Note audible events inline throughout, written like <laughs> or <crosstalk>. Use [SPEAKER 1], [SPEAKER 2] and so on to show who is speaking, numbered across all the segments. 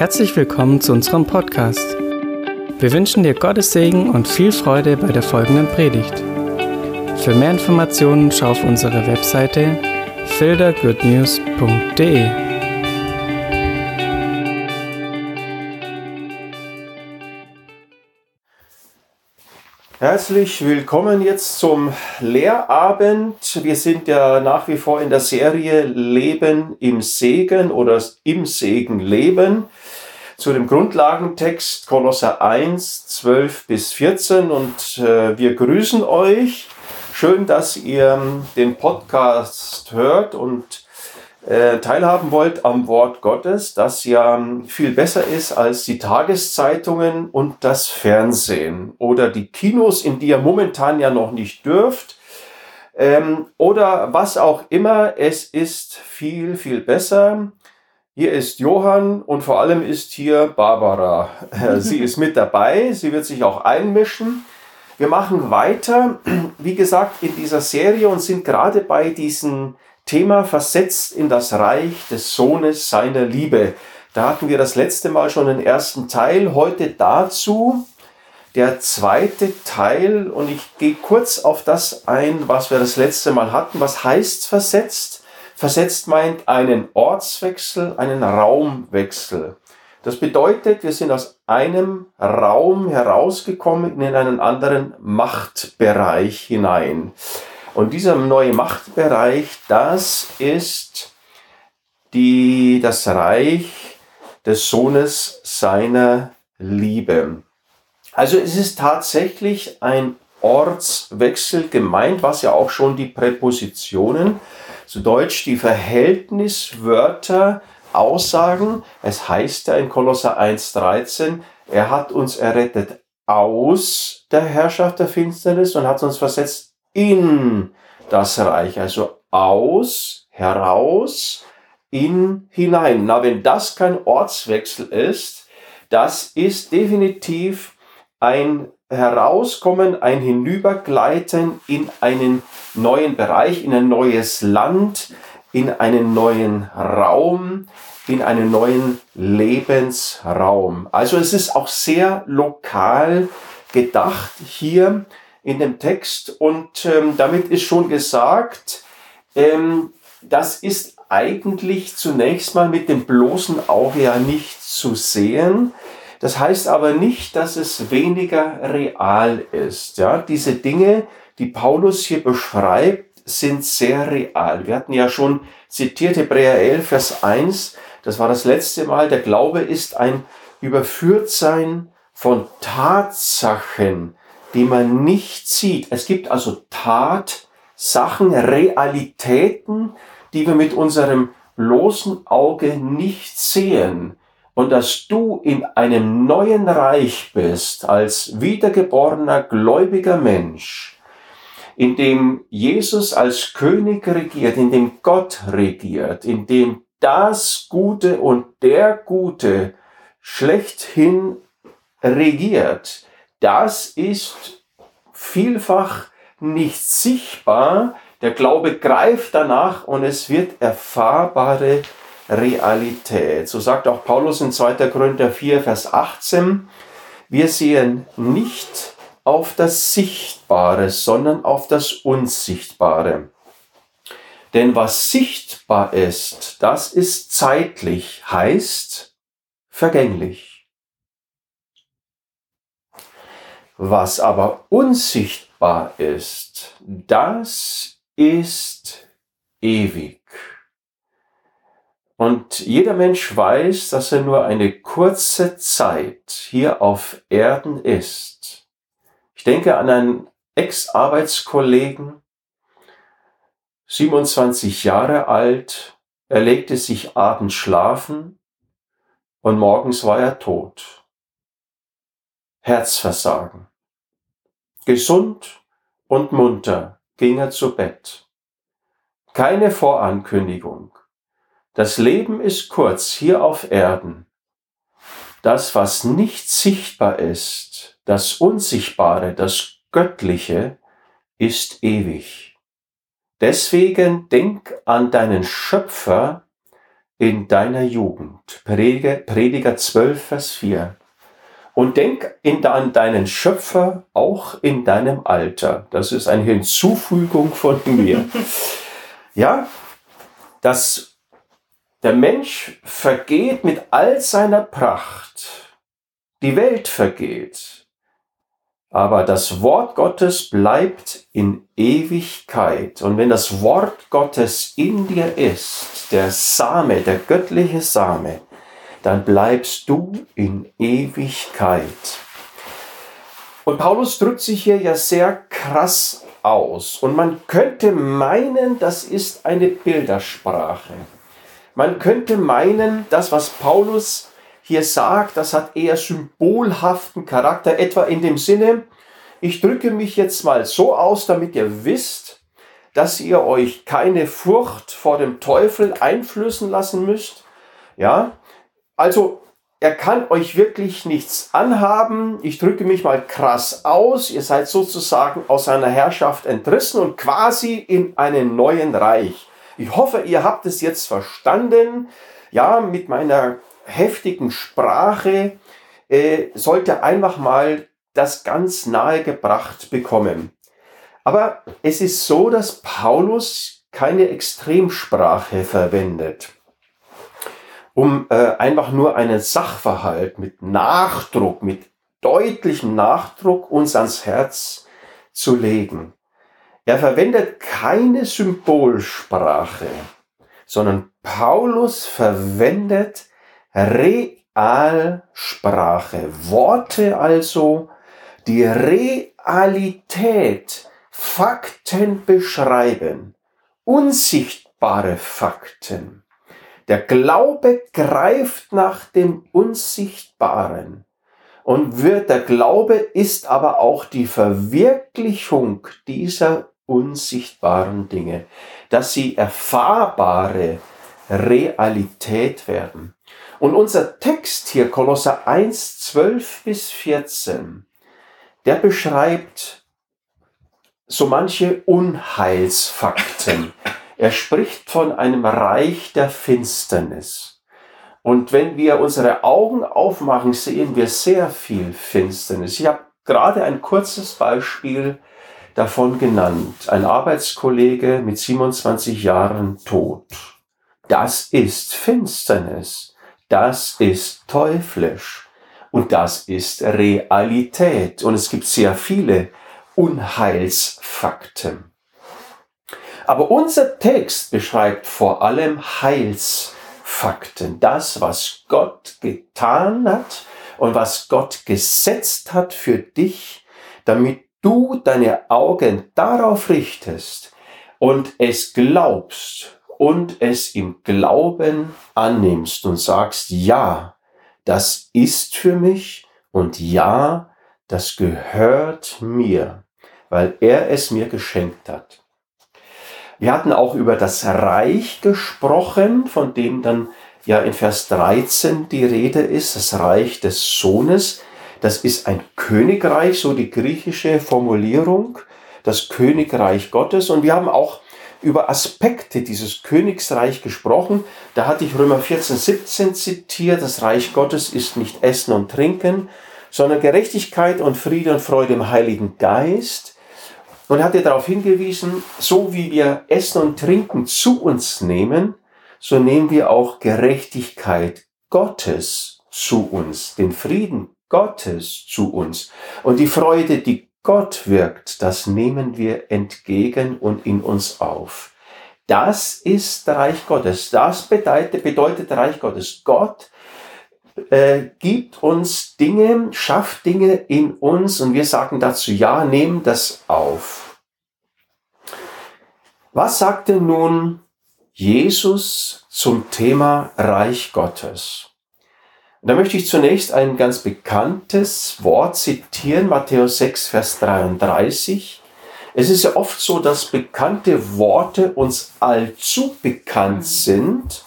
[SPEAKER 1] Herzlich willkommen zu unserem Podcast. Wir wünschen dir Gottes Segen und viel Freude bei der folgenden Predigt. Für mehr Informationen schau auf unsere Webseite fildergoodnews.de.
[SPEAKER 2] Herzlich willkommen jetzt zum Lehrabend. Wir sind ja nach wie vor in der Serie Leben im Segen oder im Segen leben zu dem Grundlagentext Kolosser 1, 12 bis 14 und äh, wir grüßen euch. Schön, dass ihr den Podcast hört und äh, teilhaben wollt am Wort Gottes, das ja viel besser ist als die Tageszeitungen und das Fernsehen oder die Kinos, in die ihr momentan ja noch nicht dürft. Ähm, oder was auch immer, es ist viel, viel besser. Hier ist Johann und vor allem ist hier Barbara. Sie <laughs> ist mit dabei, sie wird sich auch einmischen. Wir machen weiter, wie gesagt, in dieser Serie und sind gerade bei diesem Thema versetzt in das Reich des Sohnes seiner Liebe. Da hatten wir das letzte Mal schon den ersten Teil, heute dazu der zweite Teil und ich gehe kurz auf das ein, was wir das letzte Mal hatten. Was heißt versetzt? Versetzt meint einen Ortswechsel, einen Raumwechsel. Das bedeutet, wir sind aus einem Raum herausgekommen in einen anderen Machtbereich hinein. Und dieser neue Machtbereich, das ist die, das Reich des Sohnes seiner Liebe. Also es ist tatsächlich ein Ortswechsel gemeint, was ja auch schon die Präpositionen zu Deutsch die Verhältniswörter aussagen. Es heißt ja in Kolosser 1,13, er hat uns errettet aus der Herrschaft der Finsternis und hat uns versetzt in das Reich. Also aus, heraus, in, hinein. Na, wenn das kein Ortswechsel ist, das ist definitiv ein Herauskommen, ein Hinübergleiten in einen neuen Bereich, in ein neues Land, in einen neuen Raum, in einen neuen Lebensraum. Also es ist auch sehr lokal gedacht hier in dem Text und ähm, damit ist schon gesagt, ähm, das ist eigentlich zunächst mal mit dem bloßen Auge ja nicht zu sehen, das heißt aber nicht, dass es weniger real ist. Ja, diese Dinge, die Paulus hier beschreibt, sind sehr real. Wir hatten ja schon zitiert Hebräer 11, Vers 1. Das war das letzte Mal. Der Glaube ist ein Überführtsein von Tatsachen, die man nicht sieht. Es gibt also Tatsachen, Realitäten, die wir mit unserem bloßen Auge nicht sehen und dass du in einem neuen Reich bist als wiedergeborener gläubiger Mensch, in dem Jesus als König regiert, in dem Gott regiert, in dem das Gute und der Gute schlechthin regiert, das ist vielfach nicht sichtbar. Der Glaube greift danach und es wird erfahrbare Realität. So sagt auch Paulus in 2. Korinther 4, Vers 18, wir sehen nicht auf das Sichtbare, sondern auf das Unsichtbare. Denn was sichtbar ist, das ist zeitlich, heißt vergänglich. Was aber unsichtbar ist, das ist ewig. Und jeder Mensch weiß, dass er nur eine kurze Zeit hier auf Erden ist. Ich denke an einen Ex-Arbeitskollegen, 27 Jahre alt, er legte sich abends schlafen und morgens war er tot. Herzversagen. Gesund und munter ging er zu Bett. Keine Vorankündigung. Das Leben ist kurz hier auf Erden. Das, was nicht sichtbar ist, das Unsichtbare, das Göttliche, ist ewig. Deswegen denk an deinen Schöpfer, in deiner Jugend. Prediger, Prediger 12, Vers 4. Und denk in, an deinen Schöpfer auch in deinem Alter. Das ist eine Hinzufügung von mir. <laughs> Ja, dass der Mensch vergeht mit all seiner Pracht. Die Welt vergeht. Aber das Wort Gottes bleibt in Ewigkeit. Und wenn das Wort Gottes in dir ist, der Same, der göttliche Same, dann bleibst du in Ewigkeit. Und Paulus drückt sich hier ja sehr krass aus. Und man könnte meinen, das ist eine Bildersprache. Man könnte meinen, das, was Paulus hier sagt, das hat eher symbolhaften Charakter, etwa in dem Sinne, ich drücke mich jetzt mal so aus, damit ihr wisst, dass ihr euch keine Furcht vor dem Teufel einflößen lassen müsst. Ja, also er kann euch wirklich nichts anhaben. Ich drücke mich mal krass aus. Ihr seid sozusagen aus seiner Herrschaft entrissen und quasi in einem neuen Reich. Ich hoffe, ihr habt es jetzt verstanden. Ja, mit meiner heftigen Sprache äh, sollte einfach mal das ganz nahe gebracht bekommen. Aber es ist so, dass Paulus keine Extremsprache verwendet, um äh, einfach nur einen Sachverhalt mit Nachdruck, mit deutlichem Nachdruck uns ans Herz zu legen. Er verwendet keine Symbolsprache, sondern Paulus verwendet Realsprache. Worte also, die Realität, Fakten beschreiben, unsichtbare Fakten. Der Glaube greift nach dem Unsichtbaren. Und wird der Glaube ist aber auch die Verwirklichung dieser unsichtbaren Dinge, dass sie erfahrbare Realität werden. Und unser Text hier, Kolosser 1, 12 bis 14, der beschreibt so manche Unheilsfakten. Er spricht von einem Reich der Finsternis. Und wenn wir unsere Augen aufmachen, sehen wir sehr viel Finsternis. Ich habe gerade ein kurzes Beispiel davon genannt. Ein Arbeitskollege mit 27 Jahren tot. Das ist Finsternis. Das ist teuflisch. Und das ist Realität. Und es gibt sehr viele Unheilsfakten. Aber unser Text beschreibt vor allem Heilsfakten. Das, was Gott getan hat und was Gott gesetzt hat für dich, damit du deine Augen darauf richtest und es glaubst und es im Glauben annimmst und sagst, ja, das ist für mich und ja, das gehört mir, weil er es mir geschenkt hat. Wir hatten auch über das Reich gesprochen, von dem dann ja in Vers 13 die Rede ist, das Reich des Sohnes. Das ist ein Königreich, so die griechische Formulierung, das Königreich Gottes. Und wir haben auch über Aspekte dieses Königsreich gesprochen. Da hatte ich Römer 14, 17 zitiert. Das Reich Gottes ist nicht Essen und Trinken, sondern Gerechtigkeit und Friede und Freude im Heiligen Geist. Und hatte darauf hingewiesen, so wie wir Essen und Trinken zu uns nehmen, so nehmen wir auch Gerechtigkeit Gottes zu uns, den Frieden Gottes zu uns und die Freude, die Gott wirkt, das nehmen wir entgegen und in uns auf. Das ist Reich Gottes. Das bedeutet, bedeutet Reich Gottes. Gott äh, gibt uns Dinge, schafft Dinge in uns und wir sagen dazu ja, nehmen das auf. Was sagte nun Jesus zum Thema Reich Gottes? Da möchte ich zunächst ein ganz bekanntes Wort zitieren, Matthäus 6, Vers 33. Es ist ja oft so, dass bekannte Worte uns allzu bekannt sind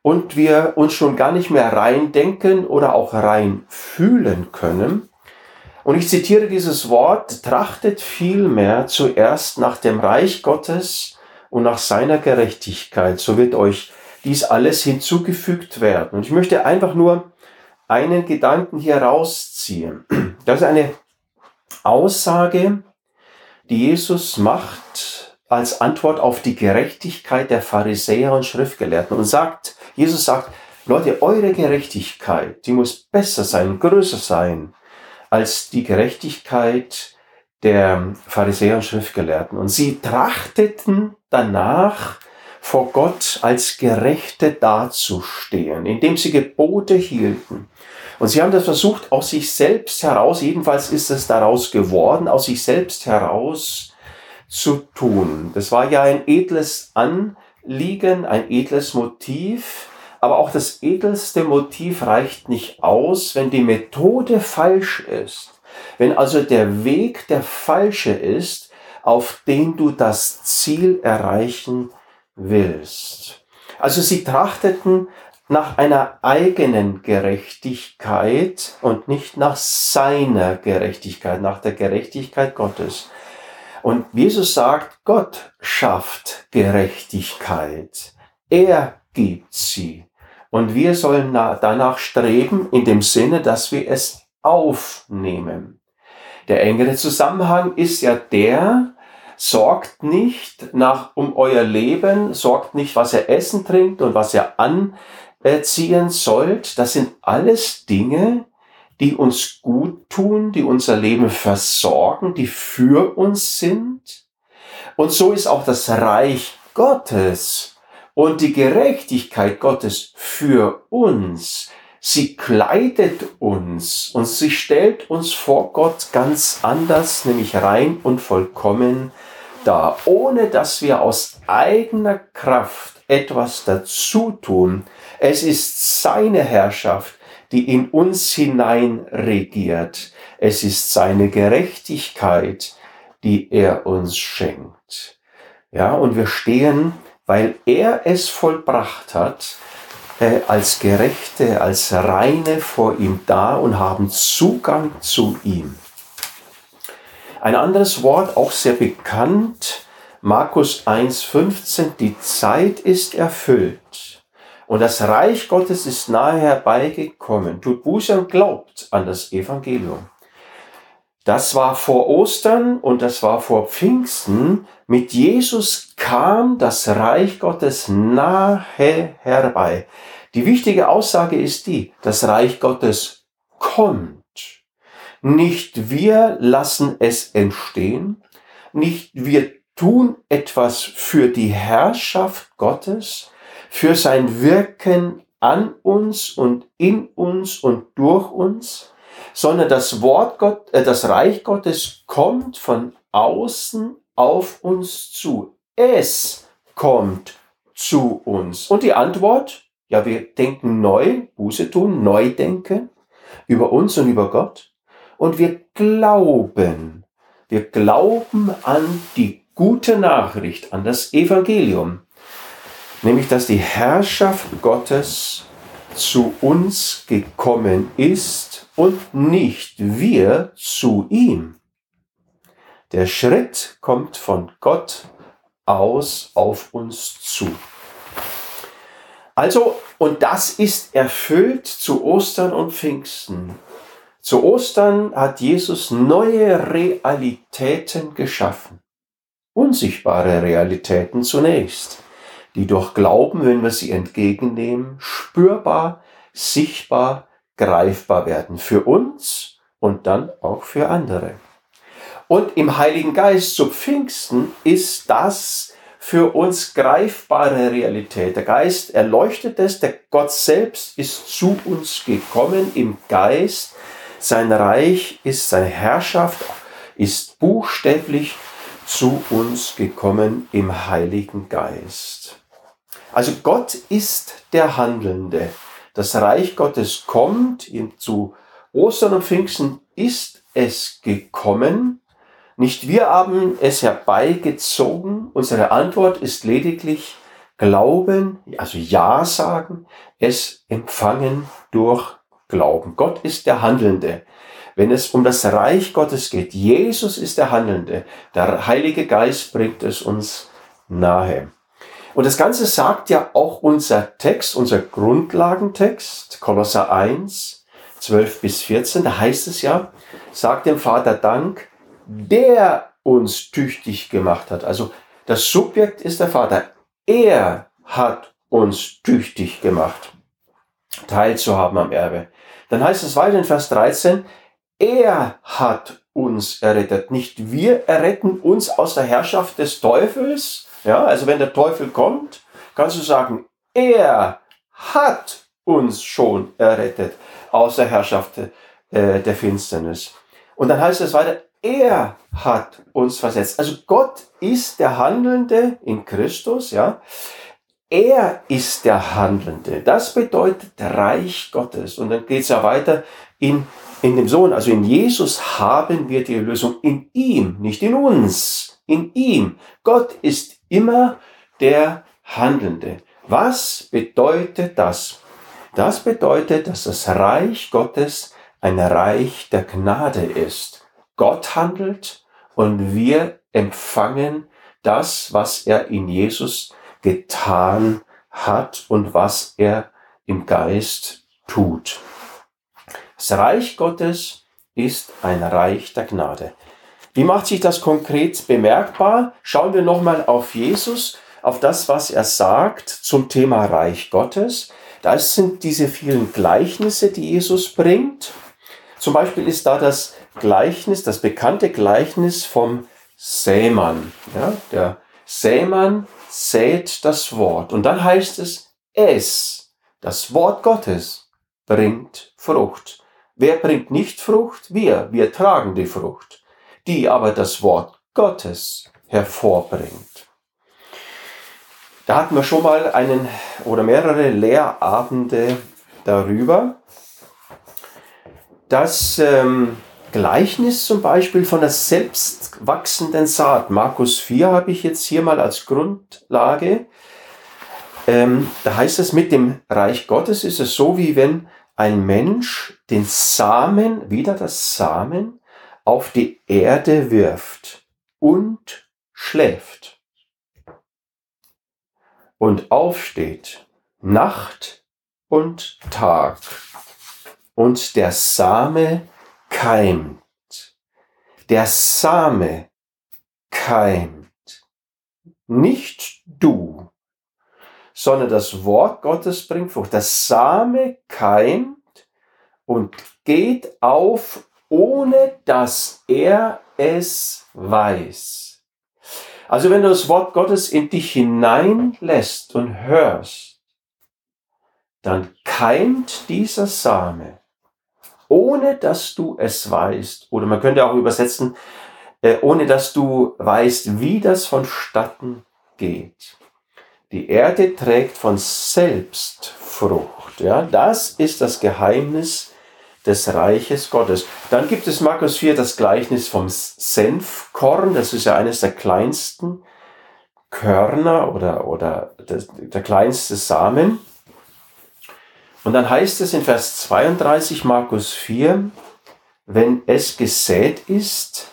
[SPEAKER 2] und wir uns schon gar nicht mehr reindenken oder auch rein fühlen können. Und ich zitiere dieses Wort, trachtet vielmehr zuerst nach dem Reich Gottes und nach seiner Gerechtigkeit, so wird euch dies alles hinzugefügt werden. Und ich möchte einfach nur einen Gedanken hier rausziehen. Das ist eine Aussage, die Jesus macht als Antwort auf die Gerechtigkeit der Pharisäer und Schriftgelehrten und sagt, Jesus sagt, Leute, eure Gerechtigkeit, die muss besser sein, größer sein als die Gerechtigkeit der Pharisäer und Schriftgelehrten. Und sie trachteten danach, vor Gott als Gerechte dazustehen, indem sie Gebote hielten. Und sie haben das versucht, aus sich selbst heraus, jedenfalls ist es daraus geworden, aus sich selbst heraus zu tun. Das war ja ein edles Anliegen, ein edles Motiv, aber auch das edelste Motiv reicht nicht aus, wenn die Methode falsch ist. Wenn also der Weg der falsche ist, auf den du das Ziel erreichen willst. Also sie trachteten nach einer eigenen Gerechtigkeit und nicht nach seiner Gerechtigkeit, nach der Gerechtigkeit Gottes. Und Jesus sagt, Gott schafft Gerechtigkeit. Er gibt sie. Und wir sollen danach streben in dem Sinne, dass wir es aufnehmen. Der engere Zusammenhang ist ja der, sorgt nicht nach um euer Leben, sorgt nicht, was ihr essen trinkt und was ihr anziehen sollt. Das sind alles Dinge, die uns gut tun, die unser Leben versorgen, die für uns sind. Und so ist auch das Reich Gottes und die Gerechtigkeit Gottes für uns. Sie kleidet uns und sie stellt uns vor Gott ganz anders, nämlich rein und vollkommen da, ohne dass wir aus eigener Kraft etwas dazu tun. Es ist seine Herrschaft, die in uns hinein regiert. Es ist seine Gerechtigkeit, die er uns schenkt. Ja, und wir stehen, weil er es vollbracht hat, äh, als Gerechte, als Reine vor ihm da und haben Zugang zu ihm. Ein anderes Wort, auch sehr bekannt, Markus 1.15, die Zeit ist erfüllt und das Reich Gottes ist nahe herbeigekommen. Tut Buße und glaubt an das Evangelium. Das war vor Ostern und das war vor Pfingsten. Mit Jesus kam das Reich Gottes nahe herbei. Die wichtige Aussage ist die, das Reich Gottes kommt. Nicht wir lassen es entstehen, nicht wir tun etwas für die Herrschaft Gottes, für sein Wirken an uns und in uns und durch uns, sondern das Wort Gott, äh, das Reich Gottes kommt von außen auf uns zu. Es kommt zu uns. Und die Antwort, ja, wir denken neu, Buße tun, neu denken über uns und über Gott und wir glauben. Wir glauben an die gute Nachricht, an das Evangelium, nämlich dass die Herrschaft Gottes zu uns gekommen ist und nicht wir zu ihm. Der Schritt kommt von Gott aus auf uns zu. Also, und das ist erfüllt zu Ostern und Pfingsten. Zu Ostern hat Jesus neue Realitäten geschaffen. Unsichtbare Realitäten zunächst, die durch Glauben, wenn wir sie entgegennehmen, spürbar, sichtbar, greifbar werden. Für uns und dann auch für andere. Und im Heiligen Geist zu Pfingsten ist das für uns greifbare Realität. Der Geist erleuchtet es, der Gott selbst ist zu uns gekommen im Geist sein Reich ist, seine Herrschaft ist buchstäblich zu uns gekommen im Heiligen Geist. Also Gott ist der Handelnde. Das Reich Gottes kommt, zu Ostern und Pfingsten ist es gekommen. Nicht wir haben es herbeigezogen. Unsere Antwort ist lediglich Glauben, also Ja sagen, es empfangen durch glauben. Gott ist der Handelnde. Wenn es um das Reich Gottes geht, Jesus ist der Handelnde. Der Heilige Geist bringt es uns nahe. Und das Ganze sagt ja auch unser Text, unser Grundlagentext, Kolosser 1, 12 bis 14, da heißt es ja, sagt dem Vater Dank, der uns tüchtig gemacht hat. Also das Subjekt ist der Vater. Er hat uns tüchtig gemacht, teilzuhaben am Erbe. Dann heißt es weiter in Vers 13, er hat uns errettet. Nicht wir erretten uns aus der Herrschaft des Teufels. Ja, also wenn der Teufel kommt, kannst du sagen, er hat uns schon errettet aus der Herrschaft äh, der Finsternis. Und dann heißt es weiter, er hat uns versetzt. Also Gott ist der Handelnde in Christus, ja. Er ist der Handelnde. Das bedeutet Reich Gottes. Und dann geht es ja weiter in, in dem Sohn. Also in Jesus haben wir die Lösung. In ihm, nicht in uns. In ihm. Gott ist immer der Handelnde. Was bedeutet das? Das bedeutet, dass das Reich Gottes ein Reich der Gnade ist. Gott handelt und wir empfangen das, was er in Jesus getan hat und was er im Geist tut. Das Reich Gottes ist ein Reich der Gnade. Wie macht sich das konkret bemerkbar? Schauen wir nochmal auf Jesus, auf das, was er sagt zum Thema Reich Gottes. Das sind diese vielen Gleichnisse, die Jesus bringt. Zum Beispiel ist da das Gleichnis, das bekannte Gleichnis vom Sämann. Ja, der Sämann sät das Wort. Und dann heißt es, es, das Wort Gottes, bringt Frucht. Wer bringt nicht Frucht? Wir. Wir tragen die Frucht, die aber das Wort Gottes hervorbringt. Da hatten wir schon mal einen oder mehrere Lehrabende darüber. Das ähm, Gleichnis zum Beispiel von der selbstwachsenden Saat, Markus 4 habe ich jetzt hier mal als Grundlage. Ähm, da heißt es, mit dem Reich Gottes ist es so, wie wenn ein Mensch den Samen, wieder das Samen, auf die Erde wirft und schläft und aufsteht, Nacht und Tag, und der Same keimt. Der Same keimt. Nicht du, sondern das Wort Gottes bringt Frucht. Das Same keimt und geht auf, ohne dass er es weiß. Also wenn du das Wort Gottes in dich hineinlässt und hörst, dann keimt dieser Same, ohne dass du es weißt. Oder man könnte auch übersetzen, äh, ohne dass du weißt, wie das vonstatten geht. Die Erde trägt von selbst Frucht. Ja, das ist das Geheimnis des Reiches Gottes. Dann gibt es Markus 4 das Gleichnis vom Senfkorn. Das ist ja eines der kleinsten Körner oder, oder der, der kleinste Samen. Und dann heißt es in Vers 32 Markus 4, wenn es gesät ist,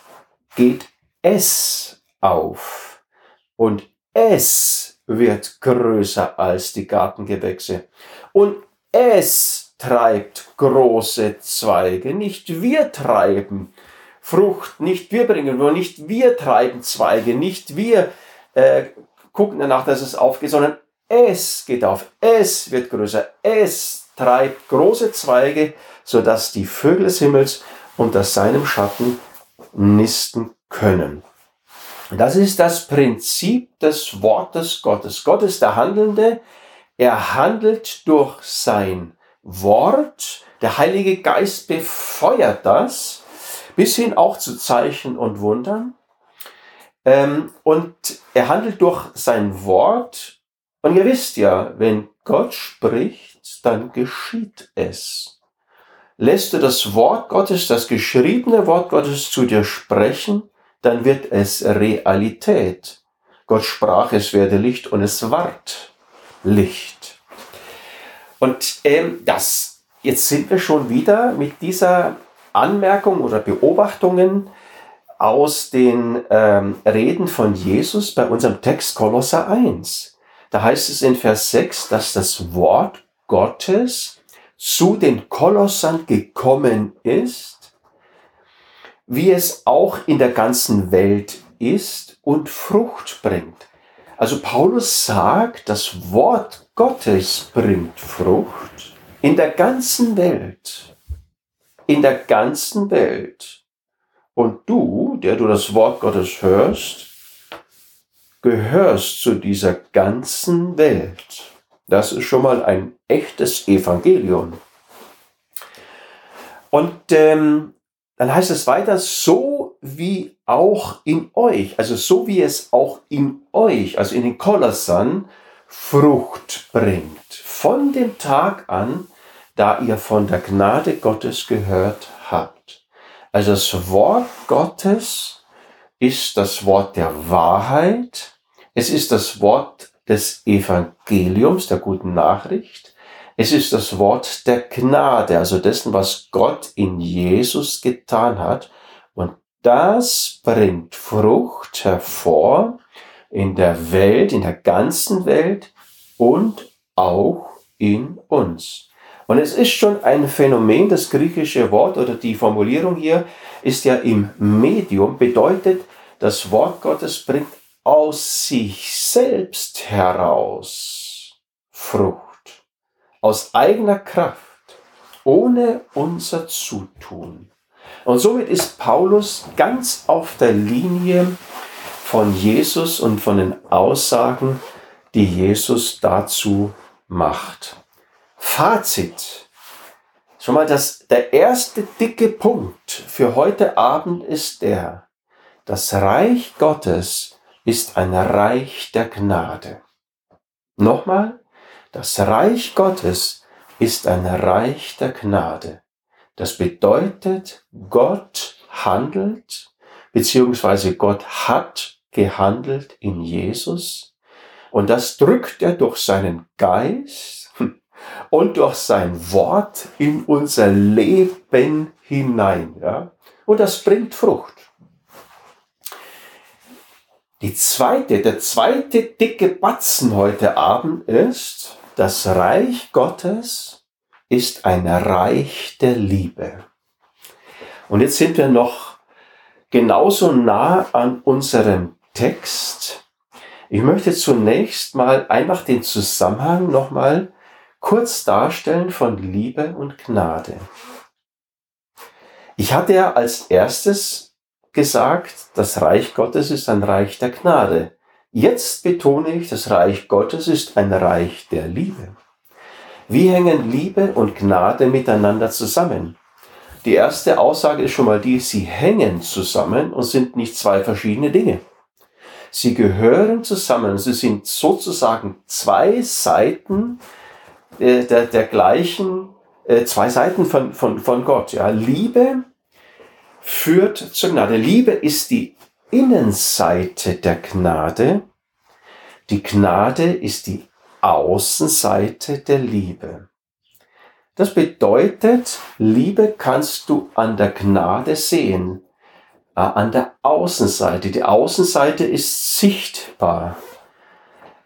[SPEAKER 2] geht es auf und es wird größer als die Gartengewächse und es treibt große Zweige, nicht wir treiben Frucht, nicht wir bringen, nur nicht wir treiben Zweige, nicht wir äh, gucken danach, dass es aufgeht, sondern es geht auf, es wird größer, es treibt große Zweige, sodass die Vögel des Himmels unter seinem Schatten nisten können. Das ist das Prinzip des Wortes Gottes. Gott ist der Handelnde. Er handelt durch sein Wort. Der Heilige Geist befeuert das bis hin auch zu Zeichen und Wundern. Ähm, und er handelt durch sein Wort. Und ihr wisst ja, wenn Gott spricht, dann geschieht es. Lässt du das Wort Gottes, das geschriebene Wort Gottes zu dir sprechen, dann wird es Realität. Gott sprach, es werde Licht und es ward Licht. Und ähm, das, jetzt sind wir schon wieder mit dieser Anmerkung oder Beobachtungen aus den ähm, Reden von Jesus bei unserem Text Kolosser 1. Da heißt es in Vers 6, dass das Wort Gottes zu den Kolossern gekommen ist, wie es auch in der ganzen Welt ist und Frucht bringt. Also Paulus sagt, das Wort Gottes bringt Frucht in der ganzen Welt. In der ganzen Welt. Und du, der du das Wort Gottes hörst, gehörst zu dieser ganzen Welt. Das ist schon mal ein echtes Evangelium. Und ähm, dann heißt es weiter, so wie auch in euch, also so wie es auch in euch, also in den Kolossern, Frucht bringt. Von dem Tag an, da ihr von der Gnade Gottes gehört habt. Also das Wort Gottes ist das Wort der Wahrheit. Es ist das Wort des Evangeliums, der guten Nachricht. Es ist das Wort der Gnade, also dessen, was Gott in Jesus getan hat. Und das bringt Frucht hervor in der Welt, in der ganzen Welt und auch in uns. Und es ist schon ein Phänomen, das griechische Wort oder die Formulierung hier ist ja im Medium, bedeutet, das Wort Gottes bringt aus sich selbst heraus Frucht, aus eigener Kraft, ohne unser Zutun. Und somit ist Paulus ganz auf der Linie von Jesus und von den Aussagen, die Jesus dazu macht. Fazit. Schon mal das, der erste dicke Punkt für heute Abend ist der, das Reich Gottes ist ein Reich der Gnade. Nochmal, das Reich Gottes ist ein Reich der Gnade. Das bedeutet, Gott handelt, beziehungsweise Gott hat gehandelt in Jesus. Und das drückt er durch seinen Geist und durch sein Wort in unser Leben hinein. Ja? Und das bringt Frucht. Die zweite, der zweite dicke Batzen heute Abend ist, das Reich Gottes ist ein Reich der Liebe. Und jetzt sind wir noch genauso nah an unserem Text. Ich möchte zunächst mal einfach den Zusammenhang nochmal kurz darstellen von Liebe und Gnade. Ich hatte ja als erstes gesagt, das Reich Gottes ist ein Reich der Gnade. Jetzt betone ich, das Reich Gottes ist ein Reich der Liebe. Wie hängen Liebe und Gnade miteinander zusammen? Die erste Aussage ist schon mal die, sie hängen zusammen und sind nicht zwei verschiedene Dinge. Sie gehören zusammen, sie sind sozusagen zwei Seiten äh, der, der gleichen, äh, zwei Seiten von, von, von Gott. Ja. Liebe führt zur Gnade. Liebe ist die Innenseite der Gnade. Die Gnade ist die Außenseite der Liebe. Das bedeutet, Liebe kannst du an der Gnade sehen, an der Außenseite. Die Außenseite ist sichtbar.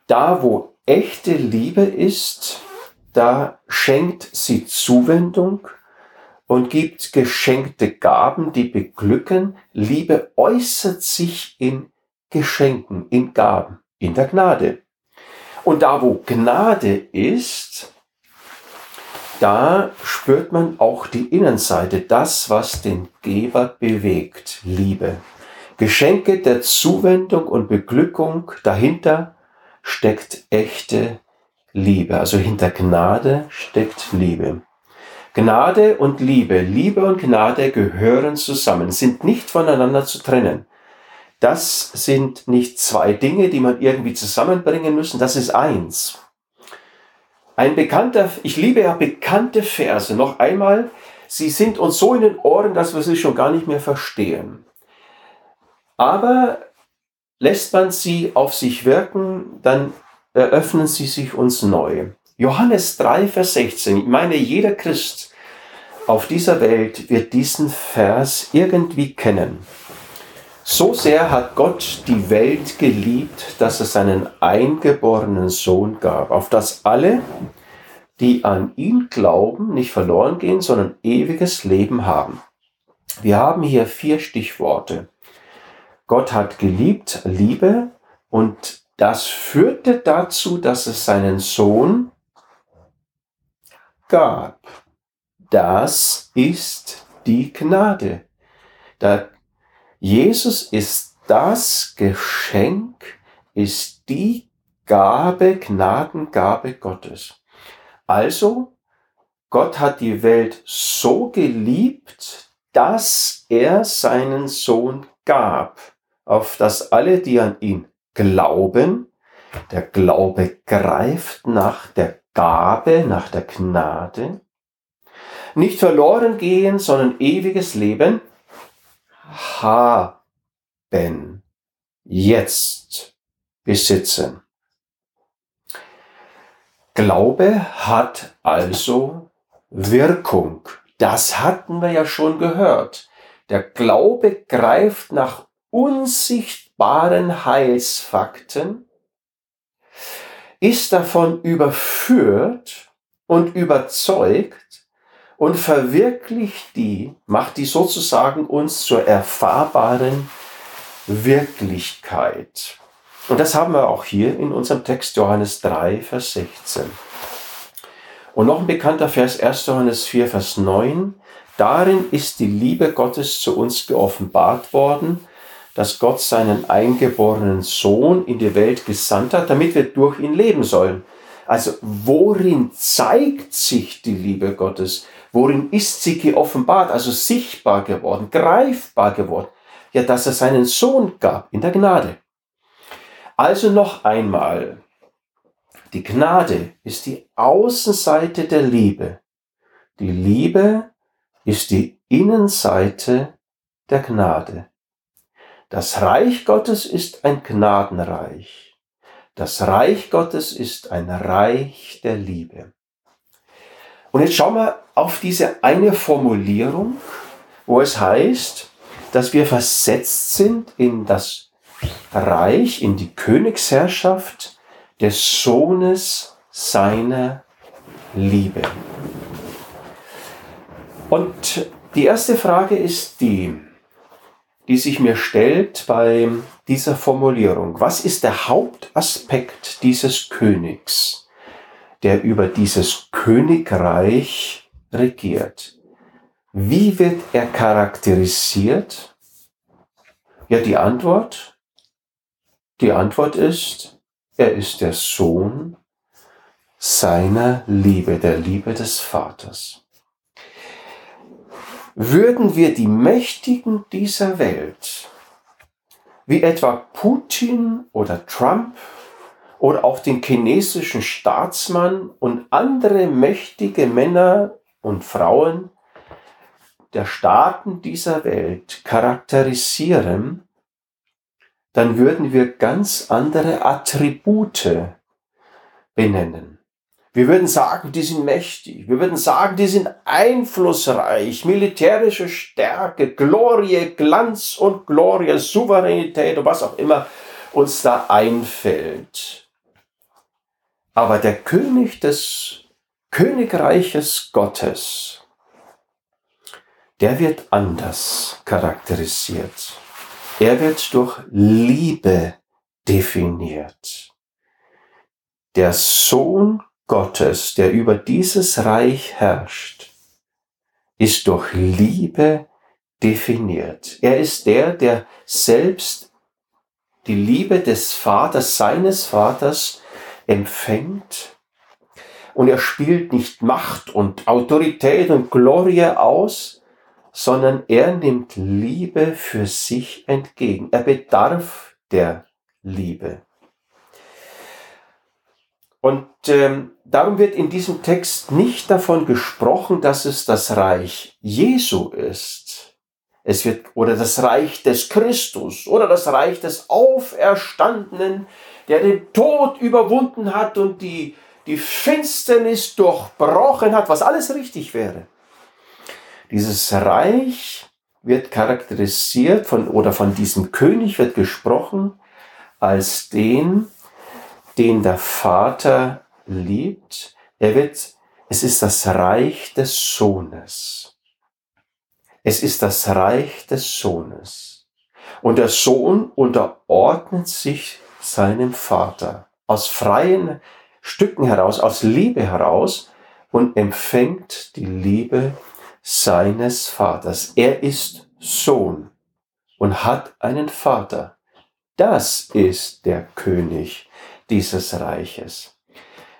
[SPEAKER 2] Da, wo echte Liebe ist, da schenkt sie Zuwendung und gibt geschenkte Gaben, die beglücken. Liebe äußert sich in Geschenken, in Gaben, in der Gnade. Und da, wo Gnade ist, da spürt man auch die Innenseite, das, was den Geber bewegt, Liebe. Geschenke der Zuwendung und Beglückung, dahinter steckt echte Liebe. Also hinter Gnade steckt Liebe. Gnade und Liebe, Liebe und Gnade gehören zusammen, sind nicht voneinander zu trennen. Das sind nicht zwei Dinge, die man irgendwie zusammenbringen müssen, das ist eins. Ein bekannter, ich liebe ja bekannte Verse, noch einmal, sie sind uns so in den Ohren, dass wir sie schon gar nicht mehr verstehen. Aber lässt man sie auf sich wirken, dann eröffnen sie sich uns neu. Johannes 3, Vers 16. Ich meine, jeder Christ auf dieser Welt wird diesen Vers irgendwie kennen. So sehr hat Gott die Welt geliebt, dass er seinen eingeborenen Sohn gab, auf dass alle, die an ihn glauben, nicht verloren gehen, sondern ewiges Leben haben. Wir haben hier vier Stichworte. Gott hat geliebt, Liebe, und das führte dazu, dass es seinen Sohn gab. Das ist die Gnade. Da Jesus ist das Geschenk, ist die Gabe, Gnadengabe Gottes. Also, Gott hat die Welt so geliebt, dass er seinen Sohn gab, auf dass alle, die an ihn glauben, der Glaube greift nach der Gabe, nach der Gnade, nicht verloren gehen, sondern ewiges Leben haben, jetzt besitzen. Glaube hat also Wirkung. Das hatten wir ja schon gehört. Der Glaube greift nach unsichtbaren Heilsfakten, ist davon überführt und überzeugt und verwirklicht die, macht die sozusagen uns zur erfahrbaren Wirklichkeit. Und das haben wir auch hier in unserem Text Johannes 3, Vers 16. Und noch ein bekannter Vers 1. Johannes 4, Vers 9. Darin ist die Liebe Gottes zu uns geoffenbart worden, dass Gott seinen eingeborenen Sohn in die Welt gesandt hat, damit wir durch ihn leben sollen. Also worin zeigt sich die Liebe Gottes? Worin ist sie geoffenbart, also sichtbar geworden, greifbar geworden? Ja, dass er seinen Sohn gab in der Gnade. Also noch einmal, die Gnade ist die Außenseite der Liebe. Die Liebe ist die Innenseite der Gnade. Das Reich Gottes ist ein Gnadenreich. Das Reich Gottes ist ein Reich der Liebe. Und jetzt schauen wir auf diese eine Formulierung, wo es heißt, dass wir versetzt sind in das Reich, in die Königsherrschaft des Sohnes seiner Liebe. Und die erste Frage ist die, die sich mir stellt bei dieser Formulierung. Was ist der Hauptaspekt dieses Königs, der über dieses Königreich regiert? Wie wird er charakterisiert? Ja, die Antwort, die Antwort ist, er ist der Sohn seiner Liebe, der Liebe des Vaters würden wir die Mächtigen dieser Welt, wie etwa Putin oder Trump oder auch den chinesischen Staatsmann und andere mächtige Männer und Frauen der Staaten dieser Welt charakterisieren, dann würden wir ganz andere Attribute benennen. Wir würden sagen, die sind mächtig. Wir würden sagen, die sind einflussreich, militärische Stärke, Glorie, Glanz und Glorie, Souveränität und was auch immer uns da einfällt. Aber der König des Königreiches Gottes, der wird anders charakterisiert. Er wird durch Liebe definiert. Der Sohn Gottes, der über dieses Reich herrscht, ist durch Liebe definiert. Er ist der, der selbst die Liebe des Vaters, seines Vaters empfängt. Und er spielt nicht Macht und Autorität und Glorie aus, sondern er nimmt Liebe für sich entgegen. Er bedarf der Liebe. Und ähm, darum wird in diesem Text nicht davon gesprochen, dass es das Reich Jesu ist. Es wird, oder das Reich des Christus, oder das Reich des Auferstandenen, der den Tod überwunden hat und die, die Finsternis durchbrochen hat, was alles richtig wäre. Dieses Reich wird charakterisiert von, oder von diesem König wird gesprochen als den, den der Vater liebt. Er wird, es ist das Reich des Sohnes. Es ist das Reich des Sohnes. Und der Sohn unterordnet sich seinem Vater aus freien Stücken heraus, aus Liebe heraus und empfängt die Liebe seines Vaters. Er ist Sohn und hat einen Vater. Das ist der König dieses Reiches.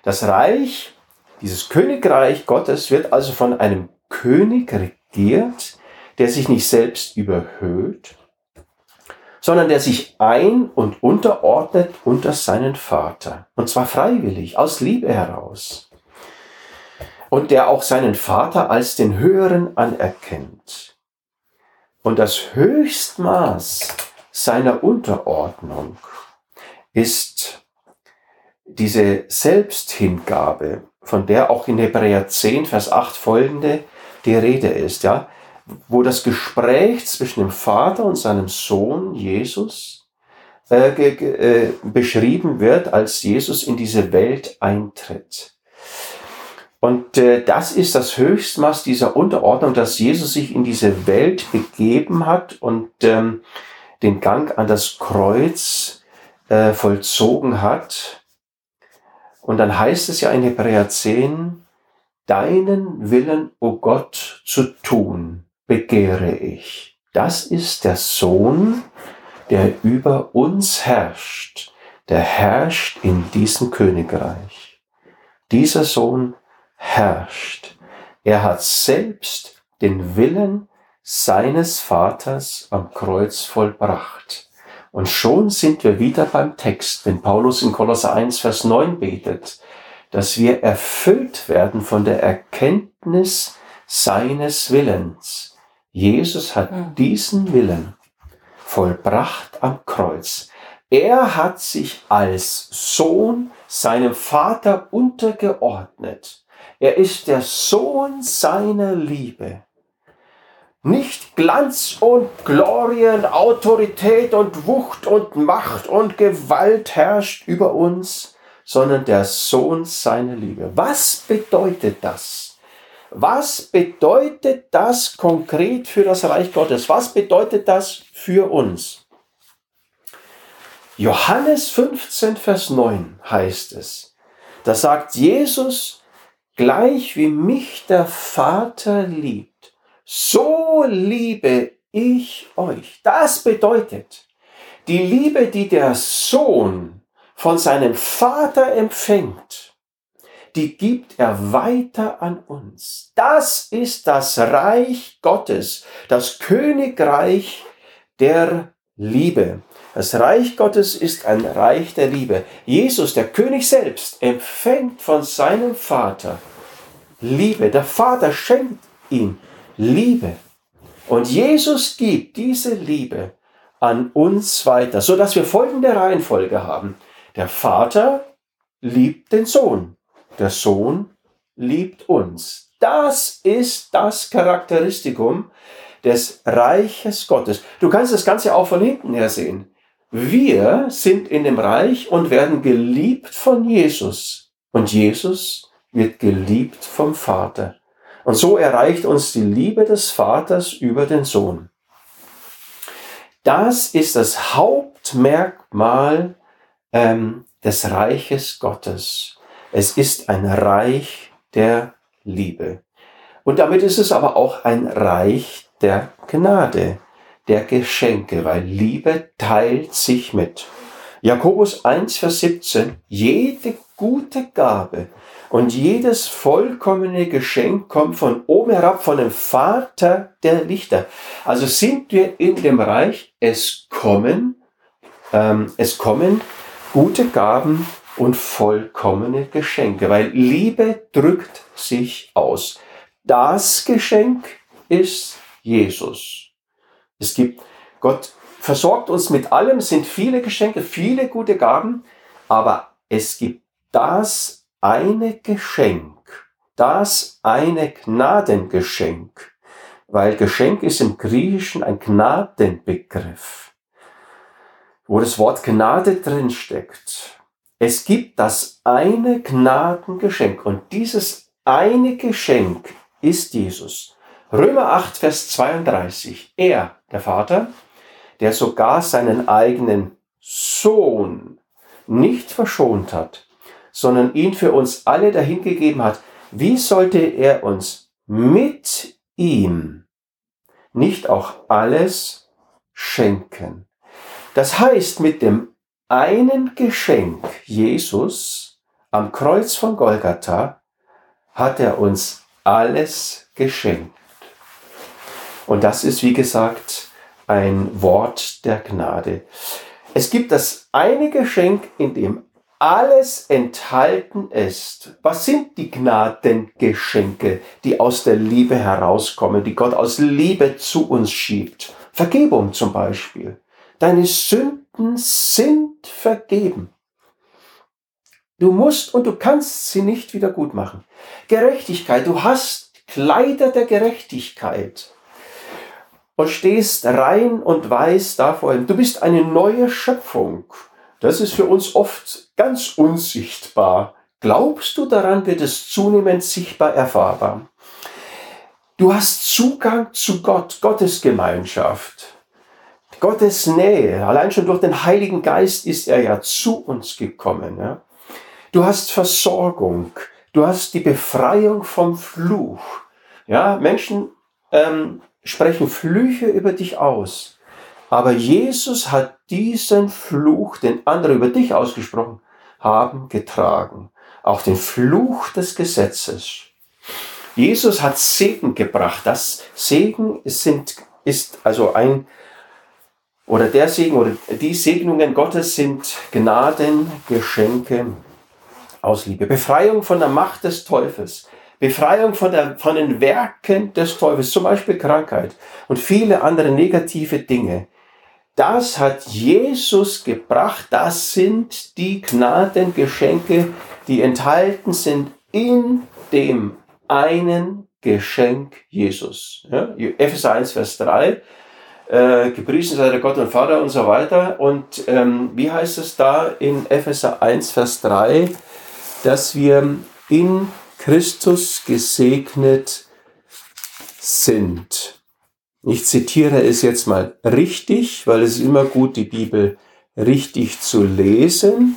[SPEAKER 2] Das Reich, dieses Königreich Gottes wird also von einem König regiert, der sich nicht selbst überhöht, sondern der sich ein- und unterordnet unter seinen Vater. Und zwar freiwillig, aus Liebe heraus. Und der auch seinen Vater als den Höheren anerkennt. Und das Höchstmaß seiner Unterordnung ist diese Selbsthingabe, von der auch in Hebräer 10, Vers 8 folgende die Rede ist, ja wo das Gespräch zwischen dem Vater und seinem Sohn Jesus äh, äh, beschrieben wird, als Jesus in diese Welt eintritt. Und äh, das ist das Höchstmaß dieser Unterordnung, dass Jesus sich in diese Welt begeben hat und ähm, den Gang an das Kreuz äh, vollzogen hat. Und dann heißt es ja in Hebräer 10, deinen Willen, o oh Gott, zu tun begehre ich. Das ist der Sohn, der über uns herrscht, der herrscht in diesem Königreich. Dieser Sohn herrscht. Er hat selbst den Willen seines Vaters am Kreuz vollbracht. Und schon sind wir wieder beim Text, wenn Paulus in Kolosser 1, Vers 9 betet, dass wir erfüllt werden von der Erkenntnis seines Willens Jesus hat hm. diesen Willen vollbracht am Kreuz. Er hat sich als Sohn seinem Vater untergeordnet. Er ist der Sohn seiner Liebe. Nicht Glanz und Glorien, Autorität und Wucht und Macht und Gewalt herrscht über uns, sondern der Sohn seiner Liebe. Was bedeutet das? Was bedeutet das konkret für das Reich Gottes? Was bedeutet das für uns? Johannes 15, Vers 9 heißt es. Da sagt Jesus, gleich wie mich der Vater liebt, so liebe ich euch. Das bedeutet, die Liebe, die der Sohn von seinem Vater empfängt, die gibt er weiter an uns. Das ist das Reich Gottes, das Königreich der Liebe. Das Reich Gottes ist ein Reich der Liebe. Jesus, der König selbst, empfängt von seinem Vater Liebe. Der Vater schenkt ihm Liebe. Und Jesus gibt diese Liebe an uns weiter, so dass wir folgende Reihenfolge haben. Der Vater liebt den Sohn. Der Sohn liebt uns. Das ist das Charakteristikum des Reiches Gottes. Du kannst das Ganze auch von hinten her sehen. Wir sind in dem Reich und werden geliebt von Jesus. Und Jesus wird geliebt vom Vater. Und so erreicht uns die Liebe des Vaters über den Sohn. Das ist das Hauptmerkmal ähm, des Reiches Gottes. Es ist ein Reich der Liebe. Und damit ist es aber auch ein Reich der Gnade, der Geschenke, weil Liebe teilt sich mit. Jakobus 1, Vers 17, jede gute Gabe und jedes vollkommene Geschenk kommt von oben herab, von dem Vater der Lichter. Also sind wir in dem Reich, es kommen, ähm, es kommen gute Gaben und vollkommene Geschenke, weil Liebe drückt sich aus. Das Geschenk ist Jesus. Es gibt, Gott versorgt uns mit allem, sind viele Geschenke, viele gute Gaben, aber es gibt das eine Geschenk, das eine Gnadengeschenk, weil Geschenk ist im Griechischen ein Gnadenbegriff, wo das Wort Gnade drinsteckt. Es gibt das eine Gnadengeschenk und dieses eine Geschenk ist Jesus. Römer 8, Vers 32. Er, der Vater, der sogar seinen eigenen Sohn nicht verschont hat, sondern ihn für uns alle dahingegeben hat, wie sollte er uns mit ihm nicht auch alles schenken? Das heißt, mit dem einen Geschenk Jesus am Kreuz von Golgatha hat er uns alles geschenkt. Und das ist, wie gesagt, ein Wort der Gnade. Es gibt das eine Geschenk, in dem alles enthalten ist. Was sind die Gnadengeschenke, die aus der Liebe herauskommen, die Gott aus Liebe zu uns schiebt? Vergebung zum Beispiel. Deine Sünden sind vergeben. Du musst und du kannst sie nicht wieder gut machen. Gerechtigkeit, du hast Kleider der Gerechtigkeit und stehst rein und weiß davor, du bist eine neue Schöpfung. Das ist für uns oft ganz unsichtbar. Glaubst du daran, wird es zunehmend sichtbar erfahrbar. Du hast Zugang zu Gott, Gottes Gemeinschaft. Gottes Nähe, allein schon durch den Heiligen Geist ist er ja zu uns gekommen. Ja? Du hast Versorgung, du hast die Befreiung vom Fluch. Ja, Menschen ähm, sprechen Flüche über dich aus. Aber Jesus hat diesen Fluch, den andere über dich ausgesprochen haben, getragen. Auch den Fluch des Gesetzes. Jesus hat Segen gebracht. Das Segen sind, ist also ein oder der Segen oder die Segnungen Gottes sind Gnadengeschenke aus Liebe. Befreiung von der Macht des Teufels. Befreiung von, der, von den Werken des Teufels, zum Beispiel Krankheit und viele andere negative Dinge. Das hat Jesus gebracht. Das sind die Gnadengeschenke, die enthalten sind in dem einen Geschenk Jesus. Ja, Epheser 1, Vers 3 äh, gepriesen sei der Gott und Vater und so weiter. Und ähm, wie heißt es da in Epheser 1, Vers 3, dass wir in Christus gesegnet sind. Ich zitiere es jetzt mal richtig, weil es ist immer gut, die Bibel richtig zu lesen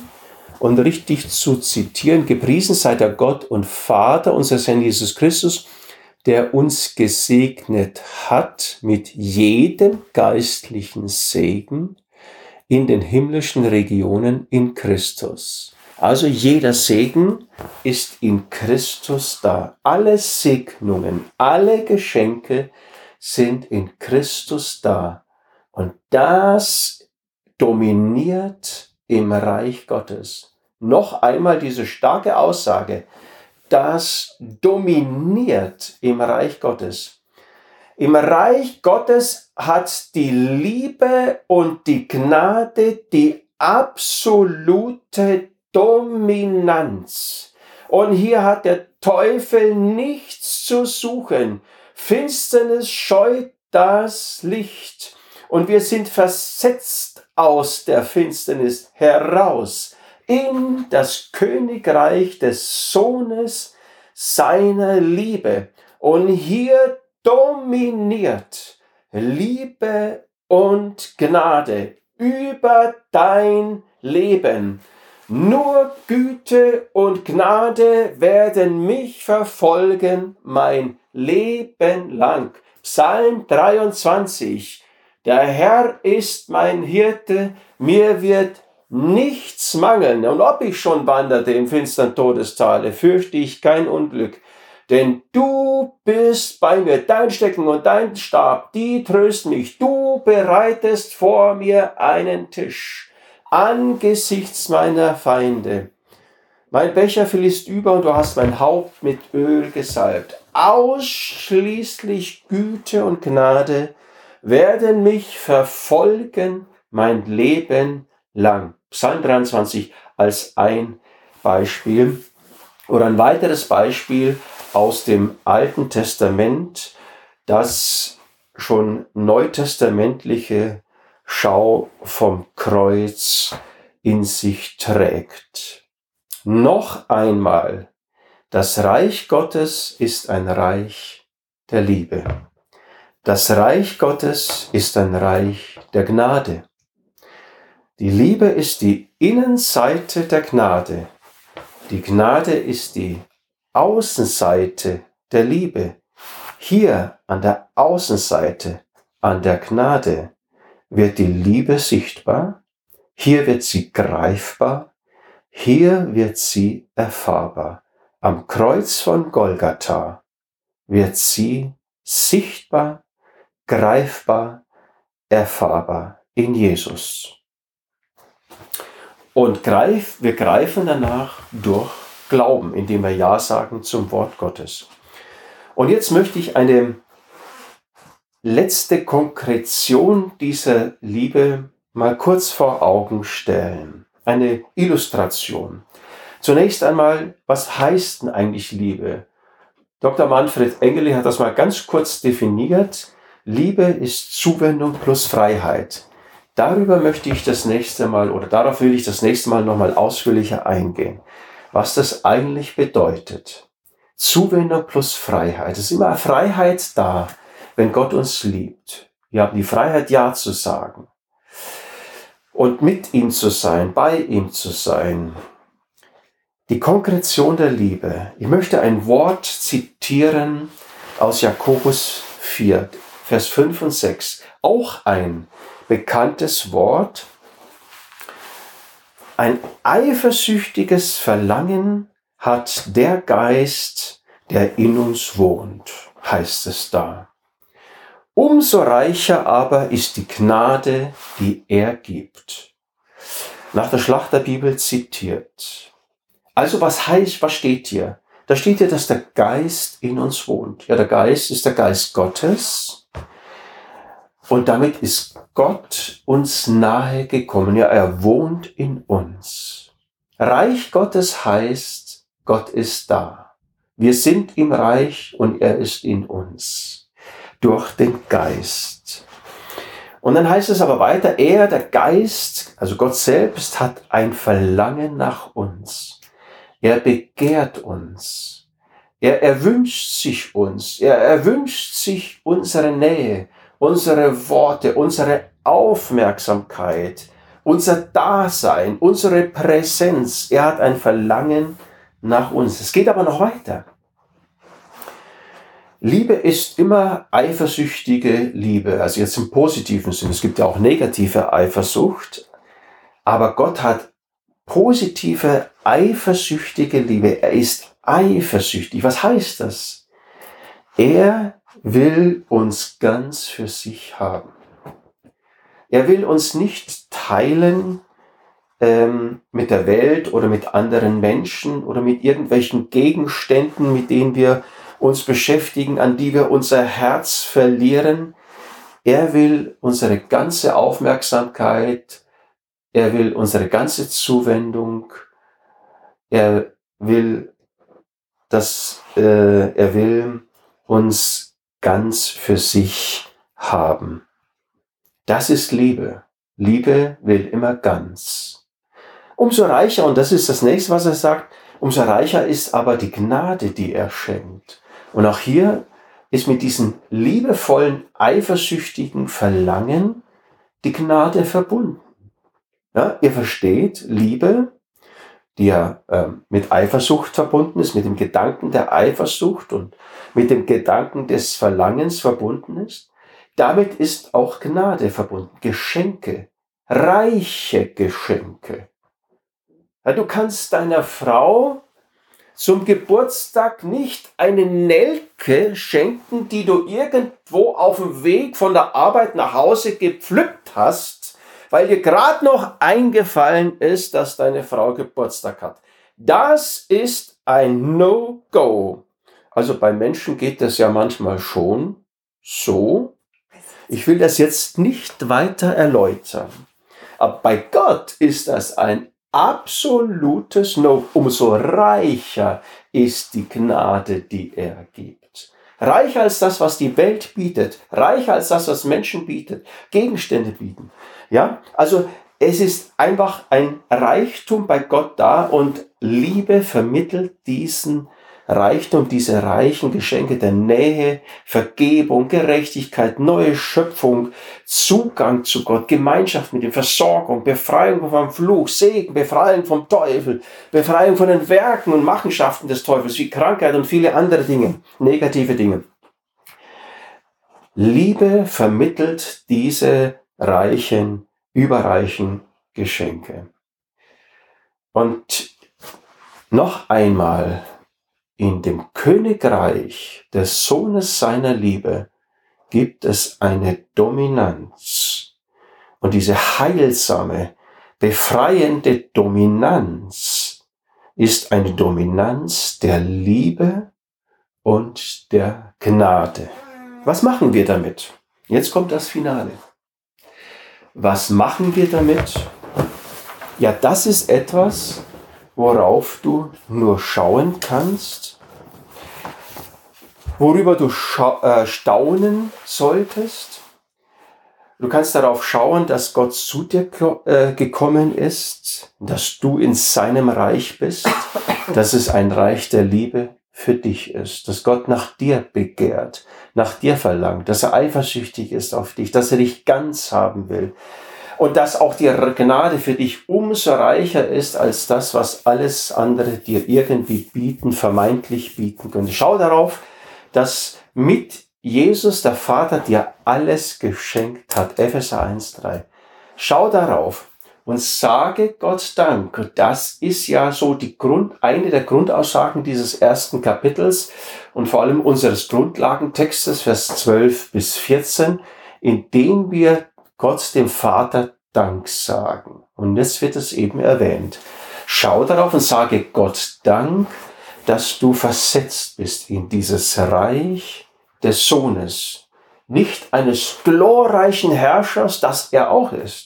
[SPEAKER 2] und richtig zu zitieren. Gepriesen sei der Gott und Vater unseres Herrn Jesus Christus, der uns gesegnet hat mit jedem geistlichen Segen in den himmlischen Regionen in Christus. Also jeder Segen ist in Christus da. Alle Segnungen, alle Geschenke sind in Christus da. Und das dominiert im Reich Gottes. Noch einmal diese starke Aussage das dominiert im Reich Gottes. Im Reich Gottes hat die Liebe und die Gnade die absolute Dominanz. Und hier hat der Teufel nichts zu suchen. Finsternis scheut das Licht. Und wir sind versetzt aus der Finsternis heraus in das Königreich des Sohnes seiner Liebe. Und hier dominiert Liebe und Gnade über dein Leben. Nur Güte und Gnade werden mich verfolgen mein Leben lang. Psalm 23. Der Herr ist mein Hirte, mir wird nichts mangeln. Und ob ich schon wanderte im finstern Todestale, fürchte ich kein Unglück. Denn du bist bei mir, dein Stecken und dein Stab, die trösten mich. Du bereitest vor mir einen Tisch angesichts meiner Feinde. Mein Becher fließt über und du hast mein Haupt mit Öl gesalbt. Ausschließlich Güte und Gnade werden mich verfolgen mein Leben lang. Psalm 23 als ein Beispiel. Oder ein weiteres Beispiel aus dem Alten Testament, das schon neutestamentliche Schau vom Kreuz in sich trägt. Noch einmal, das Reich Gottes ist ein Reich der Liebe. Das Reich Gottes ist ein Reich der Gnade. Die Liebe ist die Innenseite der Gnade. Die Gnade ist die Außenseite der Liebe. Hier an der Außenseite, an der Gnade, wird die Liebe sichtbar, hier wird sie greifbar, hier wird sie erfahrbar. Am Kreuz von Golgatha wird sie sichtbar, greifbar, erfahrbar in Jesus. Und greif, wir greifen danach durch Glauben, indem wir Ja sagen zum Wort Gottes. Und jetzt möchte ich eine letzte Konkretion dieser Liebe mal kurz vor Augen stellen. Eine Illustration. Zunächst einmal, was heißt denn eigentlich Liebe? Dr. Manfred Engeli hat das mal ganz kurz definiert. Liebe ist Zuwendung plus Freiheit. Darüber möchte ich das nächste Mal oder darauf will ich das nächste Mal nochmal ausführlicher eingehen, was das eigentlich bedeutet. Zuwendung plus Freiheit. Es ist immer Freiheit da, wenn Gott uns liebt. Wir haben die Freiheit, Ja zu sagen. Und mit ihm zu sein, bei ihm zu sein. Die Konkretion der Liebe. Ich möchte ein Wort zitieren aus Jakobus 4, Vers 5 und 6. Auch ein bekanntes Wort. Ein eifersüchtiges Verlangen hat der Geist, der in uns wohnt, heißt es da. Umso reicher aber ist die Gnade, die er gibt. Nach der Schlachterbibel zitiert. Also was heißt, was steht hier? Da steht hier, dass der Geist in uns wohnt. Ja, der Geist ist der Geist Gottes. Und damit ist Gott uns nahe gekommen. Ja, er wohnt in uns. Reich Gottes heißt, Gott ist da. Wir sind im Reich und er ist in uns. Durch den Geist. Und dann heißt es aber weiter, er, der Geist, also Gott selbst, hat ein Verlangen nach uns. Er begehrt uns. Er erwünscht sich uns. Er erwünscht sich unsere Nähe, unsere Worte, unsere Aufmerksamkeit, unser Dasein, unsere Präsenz. Er hat ein Verlangen nach uns. Es geht aber noch weiter. Liebe ist immer eifersüchtige Liebe, also jetzt im positiven Sinn. Es gibt ja auch negative Eifersucht, aber Gott hat positive, eifersüchtige Liebe. Er ist eifersüchtig. Was heißt das? Er will uns ganz für sich haben. Er will uns nicht teilen ähm, mit der Welt oder mit anderen Menschen oder mit irgendwelchen Gegenständen, mit denen wir uns beschäftigen, an die wir unser Herz verlieren. Er will unsere ganze Aufmerksamkeit, er will unsere ganze Zuwendung, er will, dass äh, er will uns ganz für sich haben. Das ist Liebe. Liebe will immer ganz. Umso reicher, und das ist das nächste, was er sagt, umso reicher ist aber die Gnade, die er schenkt. Und auch hier ist mit diesem liebevollen, eifersüchtigen Verlangen die Gnade verbunden. Ja, ihr versteht, Liebe, die ja äh, mit Eifersucht verbunden ist, mit dem Gedanken der Eifersucht und mit dem Gedanken des Verlangens verbunden ist, damit ist auch Gnade verbunden, Geschenke, reiche Geschenke. Ja, du kannst deiner Frau zum Geburtstag nicht eine Nelke schenken, die du irgendwo auf dem Weg von der Arbeit nach Hause gepflückt hast, weil dir gerade noch eingefallen ist, dass deine Frau Geburtstag hat. Das ist ein No-Go. Also bei Menschen geht das ja manchmal schon so. Ich will das jetzt nicht weiter erläutern. Aber bei Gott ist das ein absolutes No. Umso reicher ist die Gnade, die er gibt. reicher als das, was die Welt bietet, reicher als das, was Menschen bietet, Gegenstände bieten. Ja, also es ist einfach ein Reichtum bei Gott da und Liebe vermittelt diesen Reichtum, diese reichen Geschenke der Nähe, Vergebung, Gerechtigkeit, neue Schöpfung, Zugang zu Gott, Gemeinschaft mit ihm, Versorgung, Befreiung vom Fluch, Segen, Befreiung vom Teufel, Befreiung von den Werken und Machenschaften des Teufels, wie Krankheit und viele andere Dinge, negative Dinge. Liebe vermittelt diese reichen, überreichen Geschenke. Und noch einmal, in dem Königreich des Sohnes seiner Liebe gibt es eine Dominanz. Und diese heilsame, befreiende Dominanz ist eine Dominanz der Liebe und der Gnade. Was machen wir damit? Jetzt kommt das Finale. Was machen wir damit? Ja, das ist etwas, worauf du nur schauen kannst, worüber du äh, staunen solltest. Du kannst darauf schauen, dass Gott zu dir äh, gekommen ist, dass du in seinem Reich bist, dass es ein Reich der Liebe für dich ist, dass Gott nach dir begehrt, nach dir verlangt, dass er eifersüchtig ist auf dich, dass er dich ganz haben will, und dass auch die Gnade für dich umso reicher ist als das, was alles andere dir irgendwie bieten, vermeintlich bieten können. Schau darauf, dass mit Jesus der Vater dir alles geschenkt hat. Epheser 1.3. Schau darauf und sage Gott Dank. Das ist ja so die Grund, eine der Grundaussagen dieses ersten Kapitels und vor allem unseres Grundlagentextes, Vers 12 bis 14, in dem wir Gott dem Vater Dank sagen. Und jetzt wird es eben erwähnt. Schau darauf und sage Gott Dank, dass du versetzt bist in dieses Reich des Sohnes. Nicht eines glorreichen Herrschers, das er auch ist,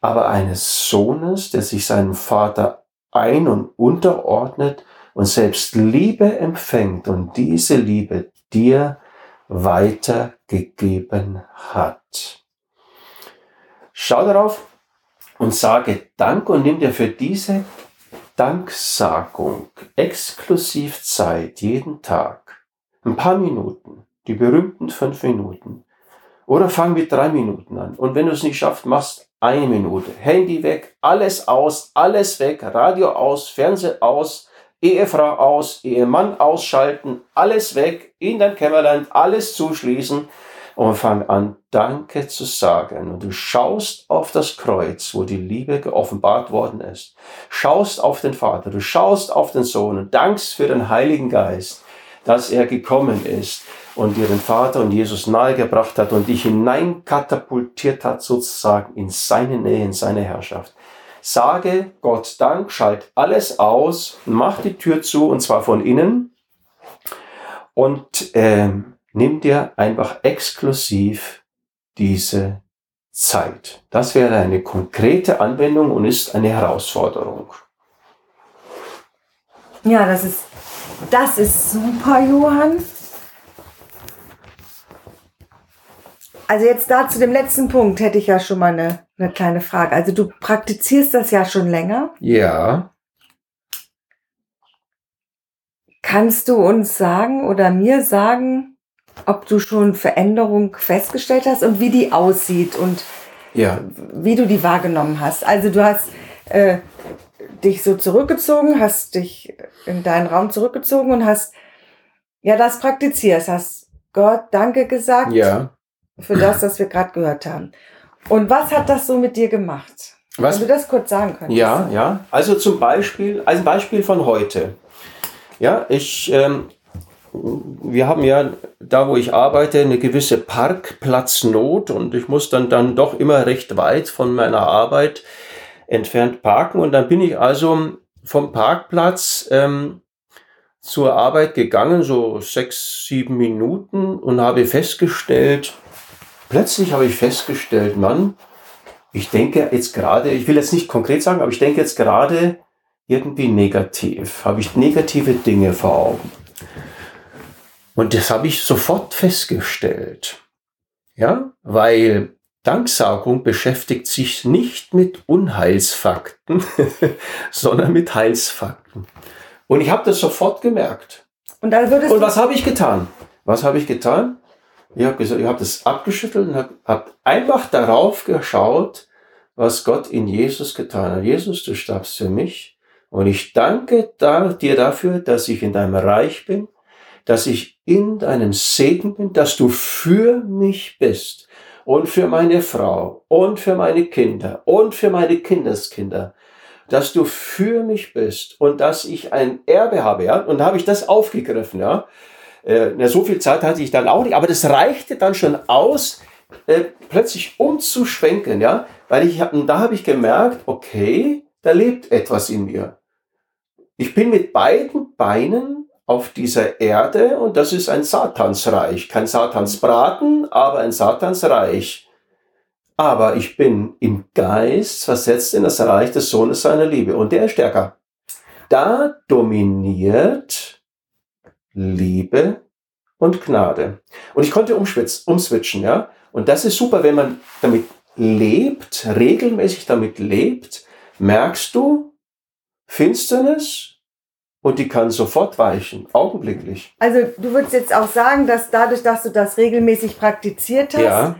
[SPEAKER 2] aber eines Sohnes, der sich seinem Vater ein- und unterordnet und selbst Liebe empfängt und diese Liebe dir weitergegeben hat. Schau darauf und sage Dank und nimm dir für diese Danksagung exklusiv Zeit jeden Tag. Ein paar Minuten, die berühmten fünf Minuten. Oder fang mit drei Minuten an. Und wenn du es nicht schaffst, machst eine Minute. Handy weg, alles aus, alles weg, Radio aus, Fernseher aus, Ehefrau aus, Ehemann ausschalten, alles weg, in dein Kämmerlein, alles zuschließen und fang an, Danke zu sagen. Und du schaust auf das Kreuz, wo die Liebe geoffenbart worden ist. Schaust auf den Vater, du schaust auf den Sohn und dankst für den Heiligen Geist, dass er gekommen ist und dir den Vater und Jesus nahegebracht hat und dich hineinkatapultiert hat sozusagen in seine Nähe, in seine Herrschaft. Sage Gott Dank, schalt alles aus, mach die Tür zu und zwar von innen und ähm, nimm dir einfach exklusiv diese Zeit. Das wäre eine konkrete Anwendung und ist eine Herausforderung.
[SPEAKER 3] Ja, das ist, das ist super, Johann. Also jetzt da zu dem letzten Punkt hätte ich ja schon mal eine, eine kleine Frage. Also du praktizierst das ja schon länger.
[SPEAKER 2] Ja.
[SPEAKER 3] Kannst du uns sagen oder mir sagen, ob du schon Veränderung festgestellt hast und wie die aussieht und ja. wie du die wahrgenommen hast. Also du hast äh, dich so zurückgezogen, hast dich in deinen Raum zurückgezogen und hast ja das praktiziert, hast Gott Danke gesagt
[SPEAKER 2] ja.
[SPEAKER 3] Für das, was wir gerade gehört haben. Und was hat das so mit dir gemacht? Was? Wenn du das kurz sagen könntest.
[SPEAKER 2] Ja, ja. Also zum Beispiel, ein Beispiel von heute. Ja, ich ähm, wir haben ja da, wo ich arbeite, eine gewisse Parkplatznot und ich muss dann, dann doch immer recht weit von meiner Arbeit entfernt parken. Und dann bin ich also vom Parkplatz ähm, zur Arbeit gegangen, so sechs, sieben Minuten und habe festgestellt, plötzlich habe ich festgestellt, Mann, ich denke jetzt gerade, ich will jetzt nicht konkret sagen, aber ich denke jetzt gerade irgendwie negativ, habe ich negative Dinge vor Augen. Und das habe ich sofort festgestellt. Ja, weil Danksagung beschäftigt sich nicht mit Unheilsfakten, <laughs> sondern mit Heilsfakten. Und ich habe das sofort gemerkt. Und, und was habe ich getan? Was habe ich getan? Ich habe gesagt, ich habe das abgeschüttelt und habe hab einfach darauf geschaut, was Gott in Jesus getan hat. Jesus, du starbst für mich und ich danke dir dafür, dass ich in deinem Reich bin, dass ich in deinem Segen bin, dass du für mich bist und für meine Frau und für meine Kinder und für meine Kindeskinder, dass du für mich bist und dass ich ein Erbe habe, ja. Und da habe ich das aufgegriffen, ja. Äh, so viel Zeit hatte ich dann auch nicht, aber das reichte dann schon aus, äh, plötzlich umzuschwenken, ja, weil ich hab, da habe ich gemerkt, okay, da lebt etwas in mir. Ich bin mit beiden Beinen auf dieser Erde und das ist ein Satansreich. Kein Satansbraten, aber ein Satansreich. Aber ich bin im Geist versetzt in das Reich des Sohnes seiner Liebe und der ist stärker. Da dominiert Liebe und Gnade. Und ich konnte umswitchen, ja. Und das ist super, wenn man damit lebt, regelmäßig damit lebt, merkst du Finsternis und die kann sofort weichen, augenblicklich.
[SPEAKER 3] Also du würdest jetzt auch sagen, dass dadurch, dass du das regelmäßig praktiziert hast, ja.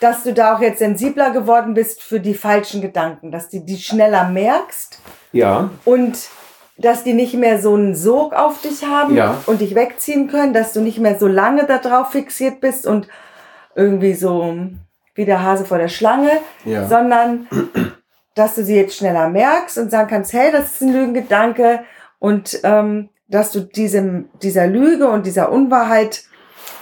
[SPEAKER 3] dass du da auch jetzt sensibler geworden bist für die falschen Gedanken, dass du die schneller merkst.
[SPEAKER 2] Ja.
[SPEAKER 3] Und dass die nicht mehr so einen Sog auf dich haben ja. und dich wegziehen können, dass du nicht mehr so lange darauf fixiert bist und irgendwie so wie der Hase vor der Schlange, ja. sondern dass du sie jetzt schneller merkst und sagen kannst, hey, das ist ein Lügengedanke und ähm, dass du diesem, dieser Lüge und dieser Unwahrheit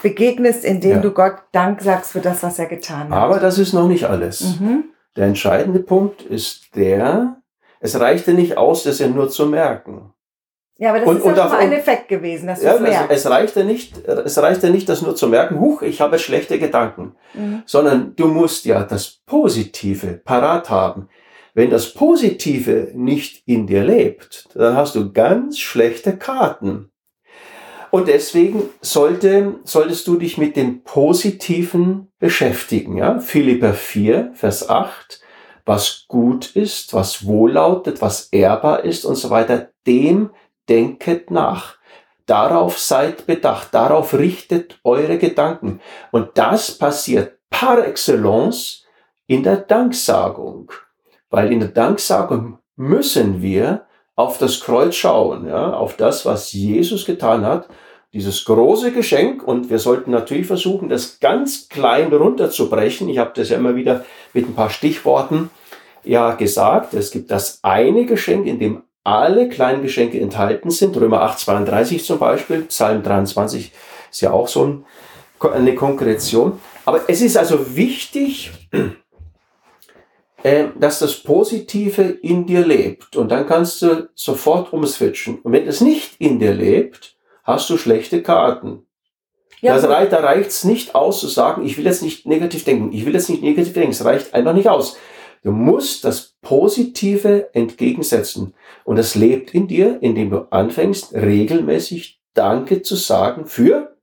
[SPEAKER 3] begegnest, indem ja. du Gott Dank sagst für das, was er getan hat.
[SPEAKER 2] Aber das ist noch nicht alles. Mhm. Der entscheidende Punkt ist der, es reichte nicht aus, das ja nur zu merken.
[SPEAKER 3] Ja, aber das und, ist ja schon ein Effekt gewesen, dass
[SPEAKER 2] ja, es, es, reichte nicht, es reichte nicht, das nur zu merken, huch, ich habe schlechte Gedanken, mhm. sondern du musst ja das Positive parat haben. Wenn das Positive nicht in dir lebt, dann hast du ganz schlechte Karten. Und deswegen sollte, solltest du dich mit dem Positiven beschäftigen. Ja? Philippa 4, Vers 8. Was gut ist, was wohllautet, was ehrbar ist und so weiter, dem denket nach. Darauf seid bedacht, darauf richtet eure Gedanken. Und das passiert par excellence in der Danksagung. Weil in der Danksagung müssen wir auf das Kreuz schauen, ja, auf das, was Jesus getan hat, dieses große Geschenk und wir sollten natürlich versuchen, das ganz klein runterzubrechen. Ich habe das ja immer wieder mit ein paar Stichworten ja gesagt. Es gibt das eine Geschenk, in dem alle kleinen Geschenke enthalten sind. Römer 8, 32 zum Beispiel, Psalm 23 ist ja auch so ein, eine Konkretion. Aber es ist also wichtig, äh, dass das Positive in dir lebt. Und dann kannst du sofort umswitchen. Und wenn es nicht in dir lebt, hast du schlechte Karten. Ja, das reicht, da reicht es nicht aus zu sagen, ich will jetzt nicht negativ denken, ich will jetzt nicht negativ denken. Es reicht einfach nicht aus. Du musst das Positive entgegensetzen. Und das lebt in dir, indem du anfängst, regelmäßig Danke zu sagen für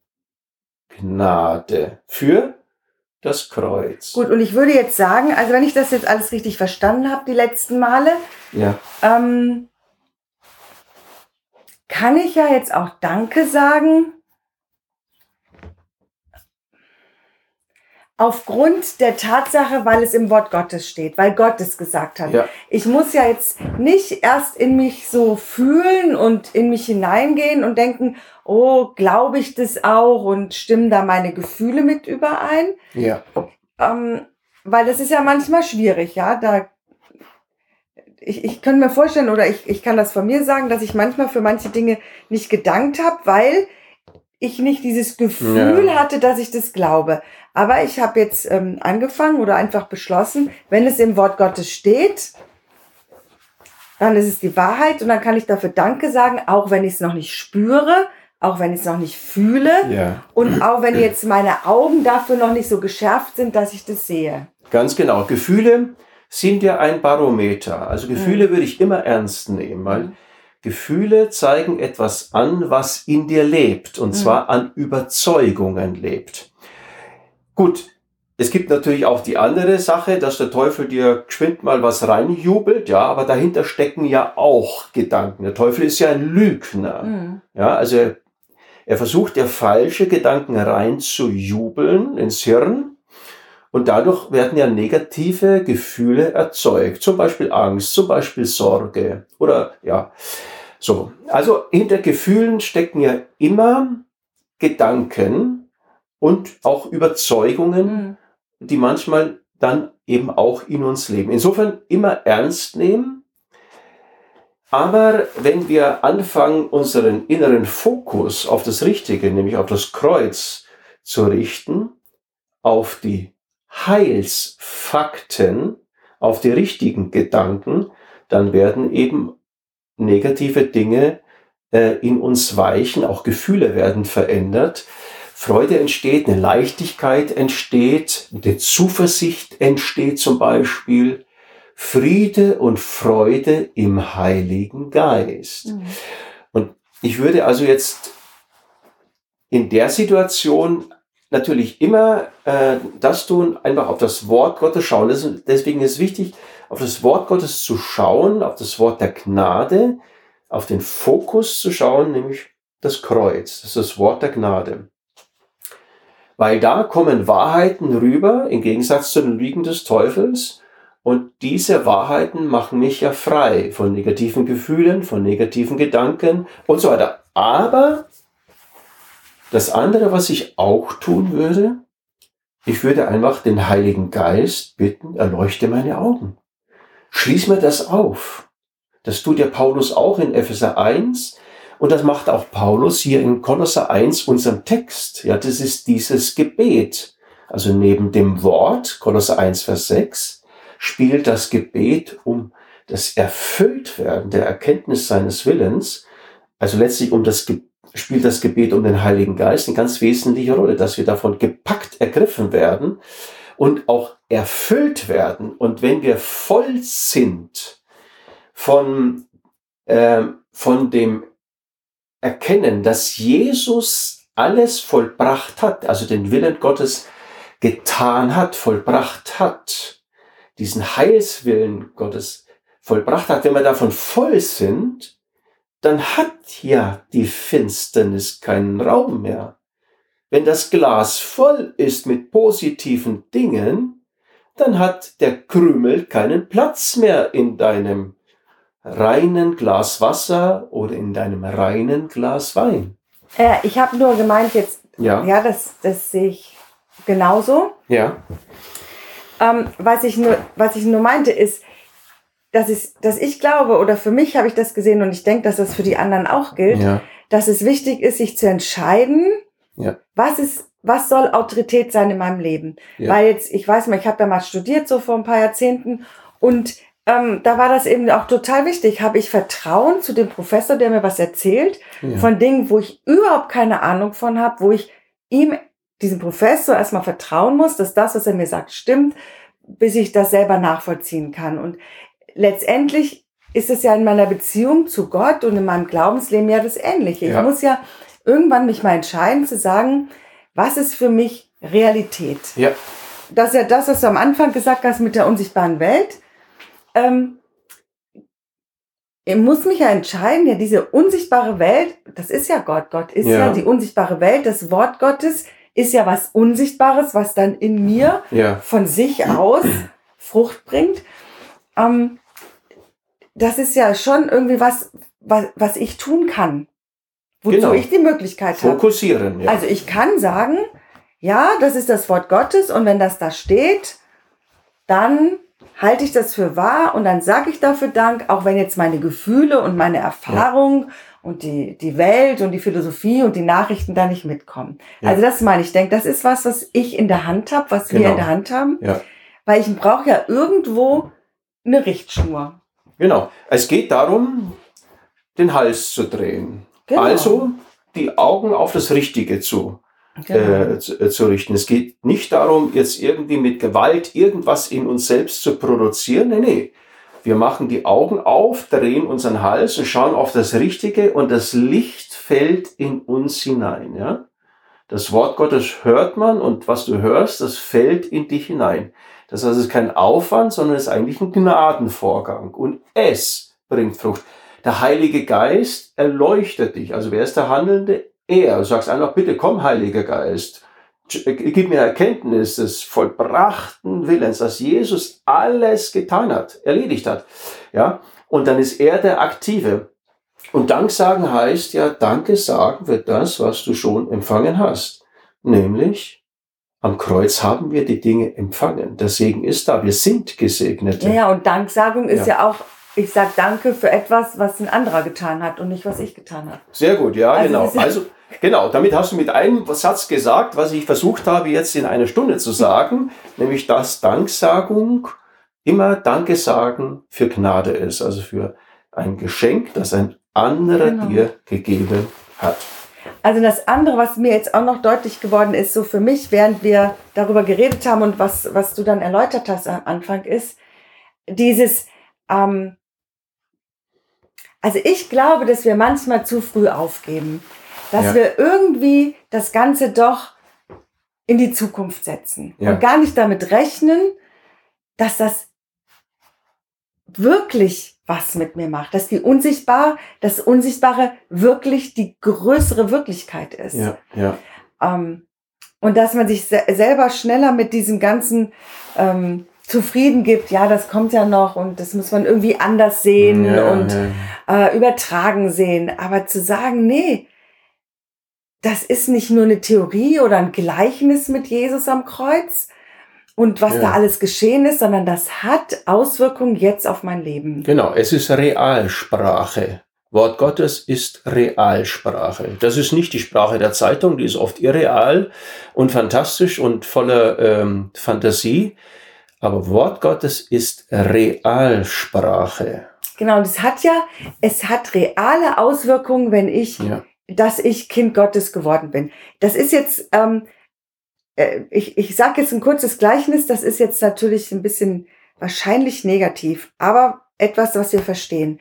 [SPEAKER 2] Gnade, für das Kreuz.
[SPEAKER 3] Gut, und ich würde jetzt sagen, also wenn ich das jetzt alles richtig verstanden habe, die letzten Male,
[SPEAKER 2] ja.
[SPEAKER 3] ähm, kann ich ja jetzt auch Danke sagen aufgrund der Tatsache, weil es im Wort Gottes steht, weil Gott es gesagt hat. Ja. Ich muss ja jetzt nicht erst in mich so fühlen und in mich hineingehen und denken, oh, glaube ich das auch und stimmen da meine Gefühle mit überein?
[SPEAKER 2] Ja.
[SPEAKER 3] Ähm, weil das ist ja manchmal schwierig, ja. Da ich, ich kann mir vorstellen oder ich, ich kann das von mir sagen, dass ich manchmal für manche Dinge nicht gedankt habe, weil ich nicht dieses Gefühl ja. hatte, dass ich das glaube. Aber ich habe jetzt ähm, angefangen oder einfach beschlossen, wenn es im Wort Gottes steht, dann ist es die Wahrheit und dann kann ich dafür Danke sagen, auch wenn ich es noch nicht spüre, auch wenn ich es noch nicht fühle
[SPEAKER 2] ja.
[SPEAKER 3] und auch wenn jetzt meine Augen dafür noch nicht so geschärft sind, dass ich das sehe.
[SPEAKER 2] Ganz genau. Gefühle sind ja ein Barometer. Also Gefühle mhm. würde ich immer ernst nehmen, weil Gefühle zeigen etwas an, was in dir lebt, und mhm. zwar an Überzeugungen lebt. Gut, es gibt natürlich auch die andere Sache, dass der Teufel dir geschwind mal was reinjubelt, ja, aber dahinter stecken ja auch Gedanken. Der Teufel ist ja ein Lügner. Mhm. Ja, also er, er versucht ja falsche Gedanken reinzujubeln ins Hirn und dadurch werden ja negative Gefühle erzeugt. Zum Beispiel Angst, zum Beispiel Sorge oder ja, so. Also hinter Gefühlen stecken ja immer Gedanken und auch Überzeugungen, mhm die manchmal dann eben auch in uns leben. Insofern immer ernst nehmen. Aber wenn wir anfangen, unseren inneren Fokus auf das Richtige, nämlich auf das Kreuz zu richten, auf die Heilsfakten, auf die richtigen Gedanken, dann werden eben negative Dinge äh, in uns weichen, auch Gefühle werden verändert. Freude entsteht, eine Leichtigkeit entsteht, eine Zuversicht entsteht zum Beispiel, Friede und Freude im Heiligen Geist. Mhm. Und ich würde also jetzt in der Situation natürlich immer äh, das tun, einfach auf das Wort Gottes schauen. deswegen ist wichtig, auf das Wort Gottes zu schauen, auf das Wort der Gnade, auf den Fokus zu schauen, nämlich das Kreuz. Das ist das Wort der Gnade. Weil da kommen Wahrheiten rüber, im Gegensatz zu den Lügen des Teufels. Und diese Wahrheiten machen mich ja frei von negativen Gefühlen, von negativen Gedanken und so weiter. Aber das andere, was ich auch tun würde, ich würde einfach den Heiligen Geist bitten, erleuchte meine Augen. Schließ mir das auf. Das tut ja Paulus auch in Epheser 1. Und das macht auch Paulus hier in Kolosser 1, unserem Text. Ja, das ist dieses Gebet. Also neben dem Wort, Kolosser 1, Vers 6, spielt das Gebet um das Erfülltwerden der Erkenntnis seines Willens, also letztlich um das spielt das Gebet um den Heiligen Geist eine ganz wesentliche Rolle, dass wir davon gepackt ergriffen werden und auch erfüllt werden. Und wenn wir voll sind von, äh, von dem erkennen, dass Jesus alles vollbracht hat, also den Willen Gottes getan hat, vollbracht hat, diesen Heilswillen Gottes vollbracht hat, wenn wir davon voll sind, dann hat ja die Finsternis keinen Raum mehr. Wenn das Glas voll ist mit positiven Dingen, dann hat der Krümel keinen Platz mehr in deinem reinen Glas Wasser oder in deinem reinen Glas Wein.
[SPEAKER 3] Äh, ich habe nur gemeint jetzt, ja, ja das, das sehe ich genauso.
[SPEAKER 2] Ja.
[SPEAKER 3] Ähm, was, ich nur, was ich nur meinte ist, dass, ich, dass ich glaube, oder für mich habe ich das gesehen und ich denke, dass das für die anderen auch gilt, ja. dass es wichtig ist, sich zu entscheiden, ja. was ist, was soll Autorität sein in meinem Leben? Ja. Weil jetzt, ich weiß mal, ich habe ja mal studiert, so vor ein paar Jahrzehnten, und ähm, da war das eben auch total wichtig. Habe ich Vertrauen zu dem Professor, der mir was erzählt, von Dingen, wo ich überhaupt keine Ahnung von habe, wo ich ihm, diesem Professor, erstmal vertrauen muss, dass das, was er mir sagt, stimmt, bis ich das selber nachvollziehen kann. Und letztendlich ist es ja in meiner Beziehung zu Gott und in meinem Glaubensleben ja das Ähnliche. Ja. Ich muss ja irgendwann mich mal entscheiden zu sagen, was ist für mich Realität?
[SPEAKER 2] Ja.
[SPEAKER 3] Das ist ja das, was du am Anfang gesagt hast mit der unsichtbaren Welt ähm, ich muss mich ja entscheiden, ja, diese unsichtbare Welt, das ist ja Gott. Gott ist ja. ja die unsichtbare Welt. Das Wort Gottes ist ja was Unsichtbares, was dann in mir ja. von sich aus Frucht bringt. Ähm, das ist ja schon irgendwie was, was, was ich tun kann. Wozu genau. ich die Möglichkeit
[SPEAKER 2] habe. Fokussieren,
[SPEAKER 3] ja. Also ich kann sagen, ja, das ist das Wort Gottes und wenn das da steht, dann halte ich das für wahr und dann sage ich dafür Dank, auch wenn jetzt meine Gefühle und meine Erfahrung ja. und die, die Welt und die Philosophie und die Nachrichten da nicht mitkommen. Ja. Also das meine ich, ich denke, das ist was, was ich in der Hand habe, was genau. wir in der Hand haben, ja. weil ich brauche ja irgendwo eine Richtschnur.
[SPEAKER 2] Genau. Es geht darum, den Hals zu drehen. Genau. Also die Augen auf das Richtige zu genau. äh, zu, äh, zu, richten. Es geht nicht darum, jetzt irgendwie mit Gewalt irgendwas in uns selbst zu produzieren. Nee, nee. Wir machen die Augen auf, drehen unseren Hals und schauen auf das Richtige und das Licht fällt in uns hinein. Ja? Das Wort Gottes hört man und was du hörst, das fällt in dich hinein. Das heißt, es ist kein Aufwand, sondern es ist eigentlich ein Gnadenvorgang und es bringt Frucht. Der Heilige Geist erleuchtet dich. Also wer ist der Handelnde? Er. Du sagst einfach, bitte komm, Heiliger Geist gib mir Erkenntnis des vollbrachten Willens, dass Jesus alles getan hat, erledigt hat. Ja, und dann ist er der Aktive. Und Dank sagen heißt ja, Danke sagen für das, was du schon empfangen hast. Nämlich, am Kreuz haben wir die Dinge empfangen. Der Segen ist da. Wir sind gesegnet.
[SPEAKER 3] Ja, ja, und Danksagung ist ja, ja auch ich sage Danke für etwas, was ein anderer getan hat und nicht, was ich getan habe.
[SPEAKER 2] Sehr gut, ja, also genau. Also, genau, damit hast du mit einem Satz gesagt, was ich versucht habe, jetzt in einer Stunde zu sagen, <laughs> nämlich, dass Danksagung immer Danke sagen für Gnade ist, also für ein Geschenk, das ein anderer genau. dir gegeben hat.
[SPEAKER 3] Also das andere, was mir jetzt auch noch deutlich geworden ist, so für mich, während wir darüber geredet haben und was, was du dann erläutert hast am Anfang, ist dieses, ähm, also ich glaube, dass wir manchmal zu früh aufgeben, dass ja. wir irgendwie das Ganze doch in die Zukunft setzen ja. und gar nicht damit rechnen, dass das wirklich was mit mir macht, dass die unsichtbar, das Unsichtbare wirklich die größere Wirklichkeit ist. Ja, ja. Ähm, und dass man sich se selber schneller mit diesem ganzen ähm, zufrieden gibt, ja, das kommt ja noch und das muss man irgendwie anders sehen ja, und ja. Äh, übertragen sehen. Aber zu sagen, nee, das ist nicht nur eine Theorie oder ein Gleichnis mit Jesus am Kreuz und was ja. da alles geschehen ist, sondern das hat Auswirkungen jetzt auf mein Leben.
[SPEAKER 2] Genau, es ist Realsprache. Wort Gottes ist Realsprache. Das ist nicht die Sprache der Zeitung, die ist oft irreal und fantastisch und voller ähm, Fantasie. Aber Wort Gottes ist Realsprache.
[SPEAKER 3] Genau, und es hat ja, es hat reale Auswirkungen, wenn ich, ja. dass ich Kind Gottes geworden bin. Das ist jetzt, ähm, äh, ich, ich sage jetzt ein kurzes Gleichnis, das ist jetzt natürlich ein bisschen wahrscheinlich negativ, aber etwas, was wir verstehen.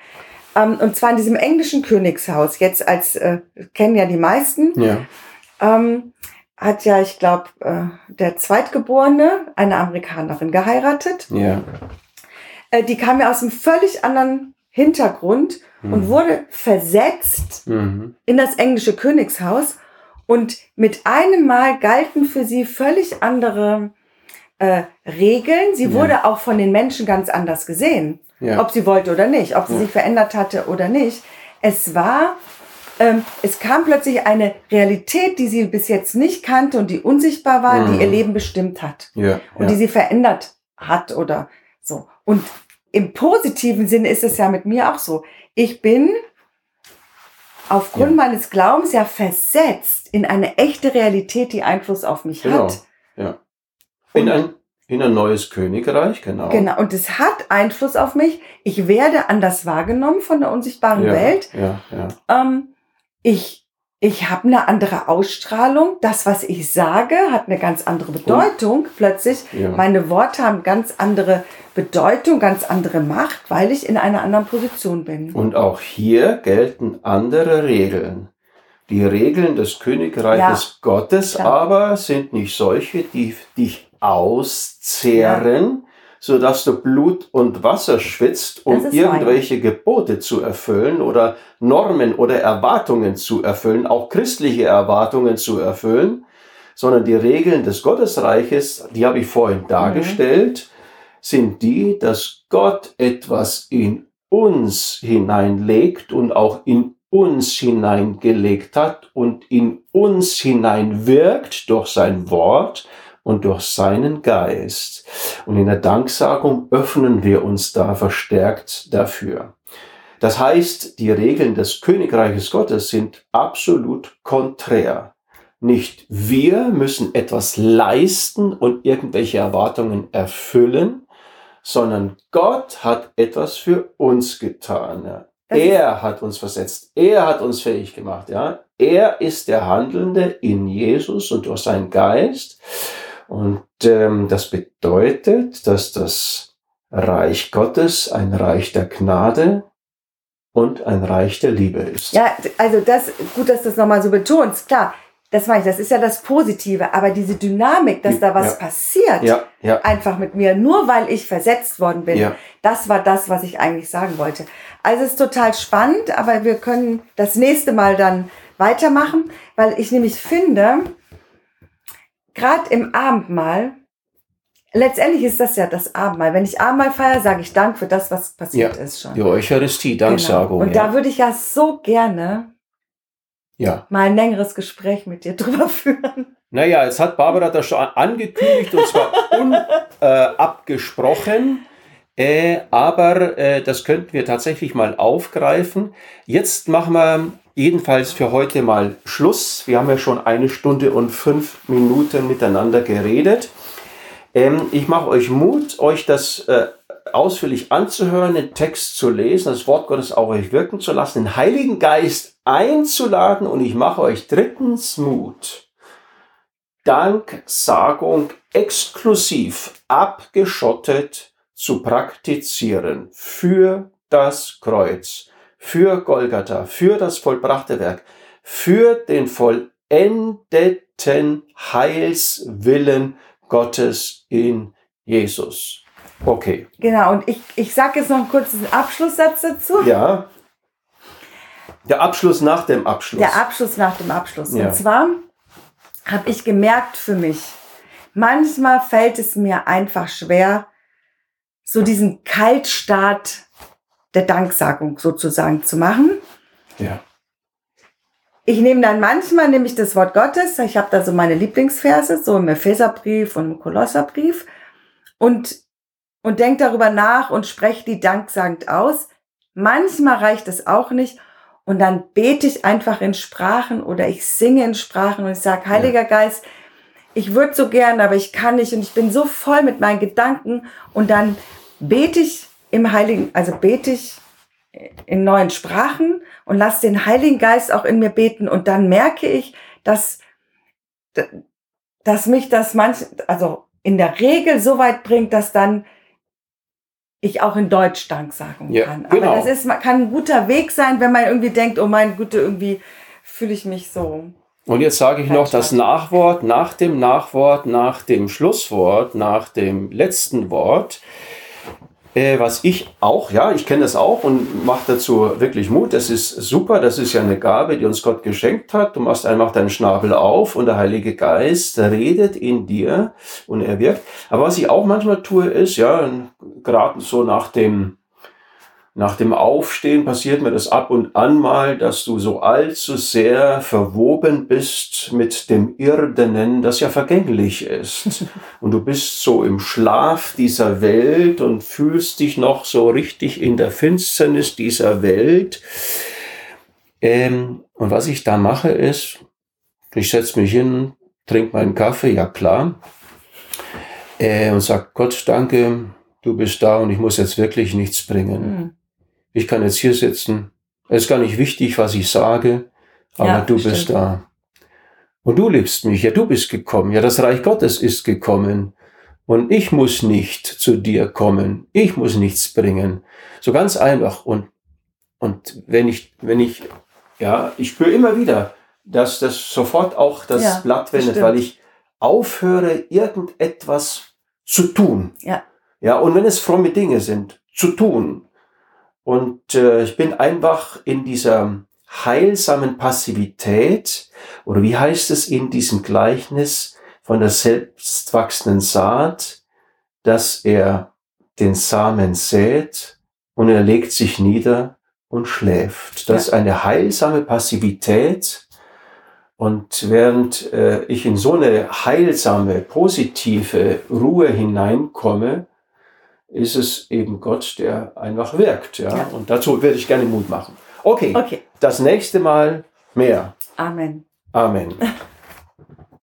[SPEAKER 3] Ähm, und zwar in diesem englischen Königshaus, jetzt als, äh, kennen ja die meisten. Ja. Ähm, hat ja, ich glaube, äh, der Zweitgeborene eine Amerikanerin geheiratet. Ja. Äh, die kam ja aus einem völlig anderen Hintergrund mhm. und wurde versetzt mhm. in das englische Königshaus. Und mit einem Mal galten für sie völlig andere äh, Regeln. Sie ja. wurde auch von den Menschen ganz anders gesehen. Ja. Ob sie wollte oder nicht, ob sie ja. sich verändert hatte oder nicht. Es war ähm, es kam plötzlich eine Realität, die sie bis jetzt nicht kannte und die unsichtbar war, mhm. die ihr Leben bestimmt hat ja, und die sie verändert hat oder so. Und im positiven Sinne ist es ja mit mir auch so. Ich bin aufgrund ja. meines Glaubens ja versetzt in eine echte Realität, die Einfluss auf mich genau. hat.
[SPEAKER 2] Ja. In ein, in ein neues Königreich, genau.
[SPEAKER 3] Genau, und es hat Einfluss auf mich. Ich werde anders wahrgenommen von der unsichtbaren ja, Welt. Ja, ja. Ähm, ich, ich habe eine andere Ausstrahlung. Das, was ich sage, hat eine ganz andere Bedeutung. Und? Plötzlich, ja. meine Worte haben ganz andere Bedeutung, ganz andere Macht, weil ich in einer anderen Position bin.
[SPEAKER 2] Und auch hier gelten andere Regeln. Die Regeln des Königreiches ja, Gottes klar. aber sind nicht solche, die dich auszehren, ja so dass du Blut und Wasser schwitzt, um irgendwelche fein. Gebote zu erfüllen oder Normen oder Erwartungen zu erfüllen, auch christliche Erwartungen zu erfüllen, sondern die Regeln des Gottesreiches, die habe ich vorhin dargestellt, mhm. Sind die, dass Gott etwas in uns hineinlegt und auch in uns hineingelegt hat und in uns hineinwirkt durch sein Wort und durch seinen Geist. Und in der Danksagung öffnen wir uns da verstärkt dafür. Das heißt, die Regeln des Königreiches Gottes sind absolut konträr. Nicht wir müssen etwas leisten und irgendwelche Erwartungen erfüllen, sondern Gott hat etwas für uns getan. Er hat uns versetzt. Er hat uns fähig gemacht. Ja, er ist der Handelnde in Jesus und durch seinen Geist. Und ähm, das bedeutet, dass das Reich Gottes ein Reich der Gnade und ein Reich der Liebe ist.
[SPEAKER 3] Ja, also das, gut, dass du das nochmal so betonst. Klar, das meine ich, das ist ja das Positive, aber diese Dynamik, dass da was ja. passiert,
[SPEAKER 2] ja, ja.
[SPEAKER 3] einfach mit mir, nur weil ich versetzt worden bin, das war das, was ich eigentlich sagen wollte. Also es ist total spannend, aber wir können das nächste Mal dann weitermachen, weil ich nämlich finde, gerade im Abendmahl, letztendlich ist das ja das Abendmahl. Wenn ich Abendmahl feiere, sage ich Dank für das, was passiert ist schon.
[SPEAKER 2] Die Eucharistie, Danksagung.
[SPEAKER 3] Genau. Und da würde ich ja so gerne ja. mal ein längeres Gespräch mit dir <laughs> drüber führen.
[SPEAKER 2] Naja, jetzt hat Barbara das schon angekündigt und zwar <laughs> unabgesprochen. Äh, äh, aber äh, das könnten wir tatsächlich mal aufgreifen. Jetzt machen wir jedenfalls für heute mal Schluss. Wir haben ja schon eine Stunde und fünf Minuten miteinander geredet. Ähm, ich mache euch Mut, euch das äh, ausführlich anzuhören, den Text zu lesen, das Wort Gottes auf euch wirken zu lassen, den Heiligen Geist einzuladen und ich mache euch drittens Mut, Danksagung exklusiv abgeschottet zu praktizieren für das Kreuz, für Golgatha, für das vollbrachte Werk, für den vollendeten Heilswillen Gottes in Jesus. Okay.
[SPEAKER 3] Genau, und ich, ich sage jetzt noch einen kurzen Abschlusssatz dazu.
[SPEAKER 2] Ja. Der Abschluss nach dem Abschluss.
[SPEAKER 3] Der Abschluss nach dem Abschluss. Ja. Und zwar habe ich gemerkt für mich, manchmal fällt es mir einfach schwer, so diesen Kaltstart der Danksagung sozusagen zu machen.
[SPEAKER 2] Ja.
[SPEAKER 3] Ich nehme dann manchmal nämlich das Wort Gottes, ich habe da so meine Lieblingsverse, so im Epheserbrief und im Kolosserbrief und und denke darüber nach und spreche die danksagend aus. Manchmal reicht es auch nicht. Und dann bete ich einfach in Sprachen oder ich singe in Sprachen und ich sage, Heiliger ja. Geist, ich würde so gern, aber ich kann nicht und ich bin so voll mit meinen Gedanken und dann bete ich im Heiligen, also bete ich in neuen Sprachen und lasse den Heiligen Geist auch in mir beten und dann merke ich, dass, dass mich das manch, also in der Regel so weit bringt, dass dann ich auch in Deutsch Dank sagen ja, kann. Aber genau. das ist, kann ein guter Weg sein, wenn man irgendwie denkt, oh mein Güte, irgendwie fühle ich mich so.
[SPEAKER 2] Und jetzt sage ich noch das Nachwort nach dem Nachwort, nach dem Schlusswort, nach dem letzten Wort. Äh, was ich auch, ja, ich kenne das auch und mache dazu wirklich Mut. Das ist super, das ist ja eine Gabe, die uns Gott geschenkt hat. Du machst einfach deinen Schnabel auf und der Heilige Geist redet in dir und er wirkt. Aber was ich auch manchmal tue, ist, ja, gerade so nach dem nach dem Aufstehen passiert mir das ab und an mal, dass du so allzu sehr verwoben bist mit dem Irdenen, das ja vergänglich ist. <laughs> Und du bist so im Schlaf dieser Welt und fühlst dich noch so richtig in der Finsternis dieser Welt. Ähm, und was ich da mache ist, ich setze mich hin, trinke meinen Kaffee, ja klar, äh, und sag Gott, danke, du bist da und ich muss jetzt wirklich nichts bringen. Mhm ich kann jetzt hier sitzen, es ist gar nicht wichtig, was ich sage, aber ja, du stimmt. bist da. Und du liebst mich, ja, du bist gekommen, ja, das Reich Gottes ist gekommen. Und ich muss nicht zu dir kommen, ich muss nichts bringen. So ganz einfach. Und, und wenn ich, wenn ich, ja, ich spüre immer wieder, dass das sofort auch das ja, Blatt wendet, weil ich aufhöre, irgendetwas zu tun.
[SPEAKER 3] Ja.
[SPEAKER 2] Ja, und wenn es fromme Dinge sind, zu tun. Und äh, ich bin einfach in dieser heilsamen Passivität, oder wie heißt es in diesem Gleichnis von der selbstwachsenden Saat, dass er den Samen sät und er legt sich nieder und schläft. Das ist eine heilsame Passivität. Und während äh, ich in so eine heilsame, positive Ruhe hineinkomme, ist es eben Gott, der einfach wirkt. Ja? ja. Und dazu werde ich gerne Mut machen. Okay, okay. das nächste Mal mehr.
[SPEAKER 3] Amen.
[SPEAKER 2] Amen. <laughs>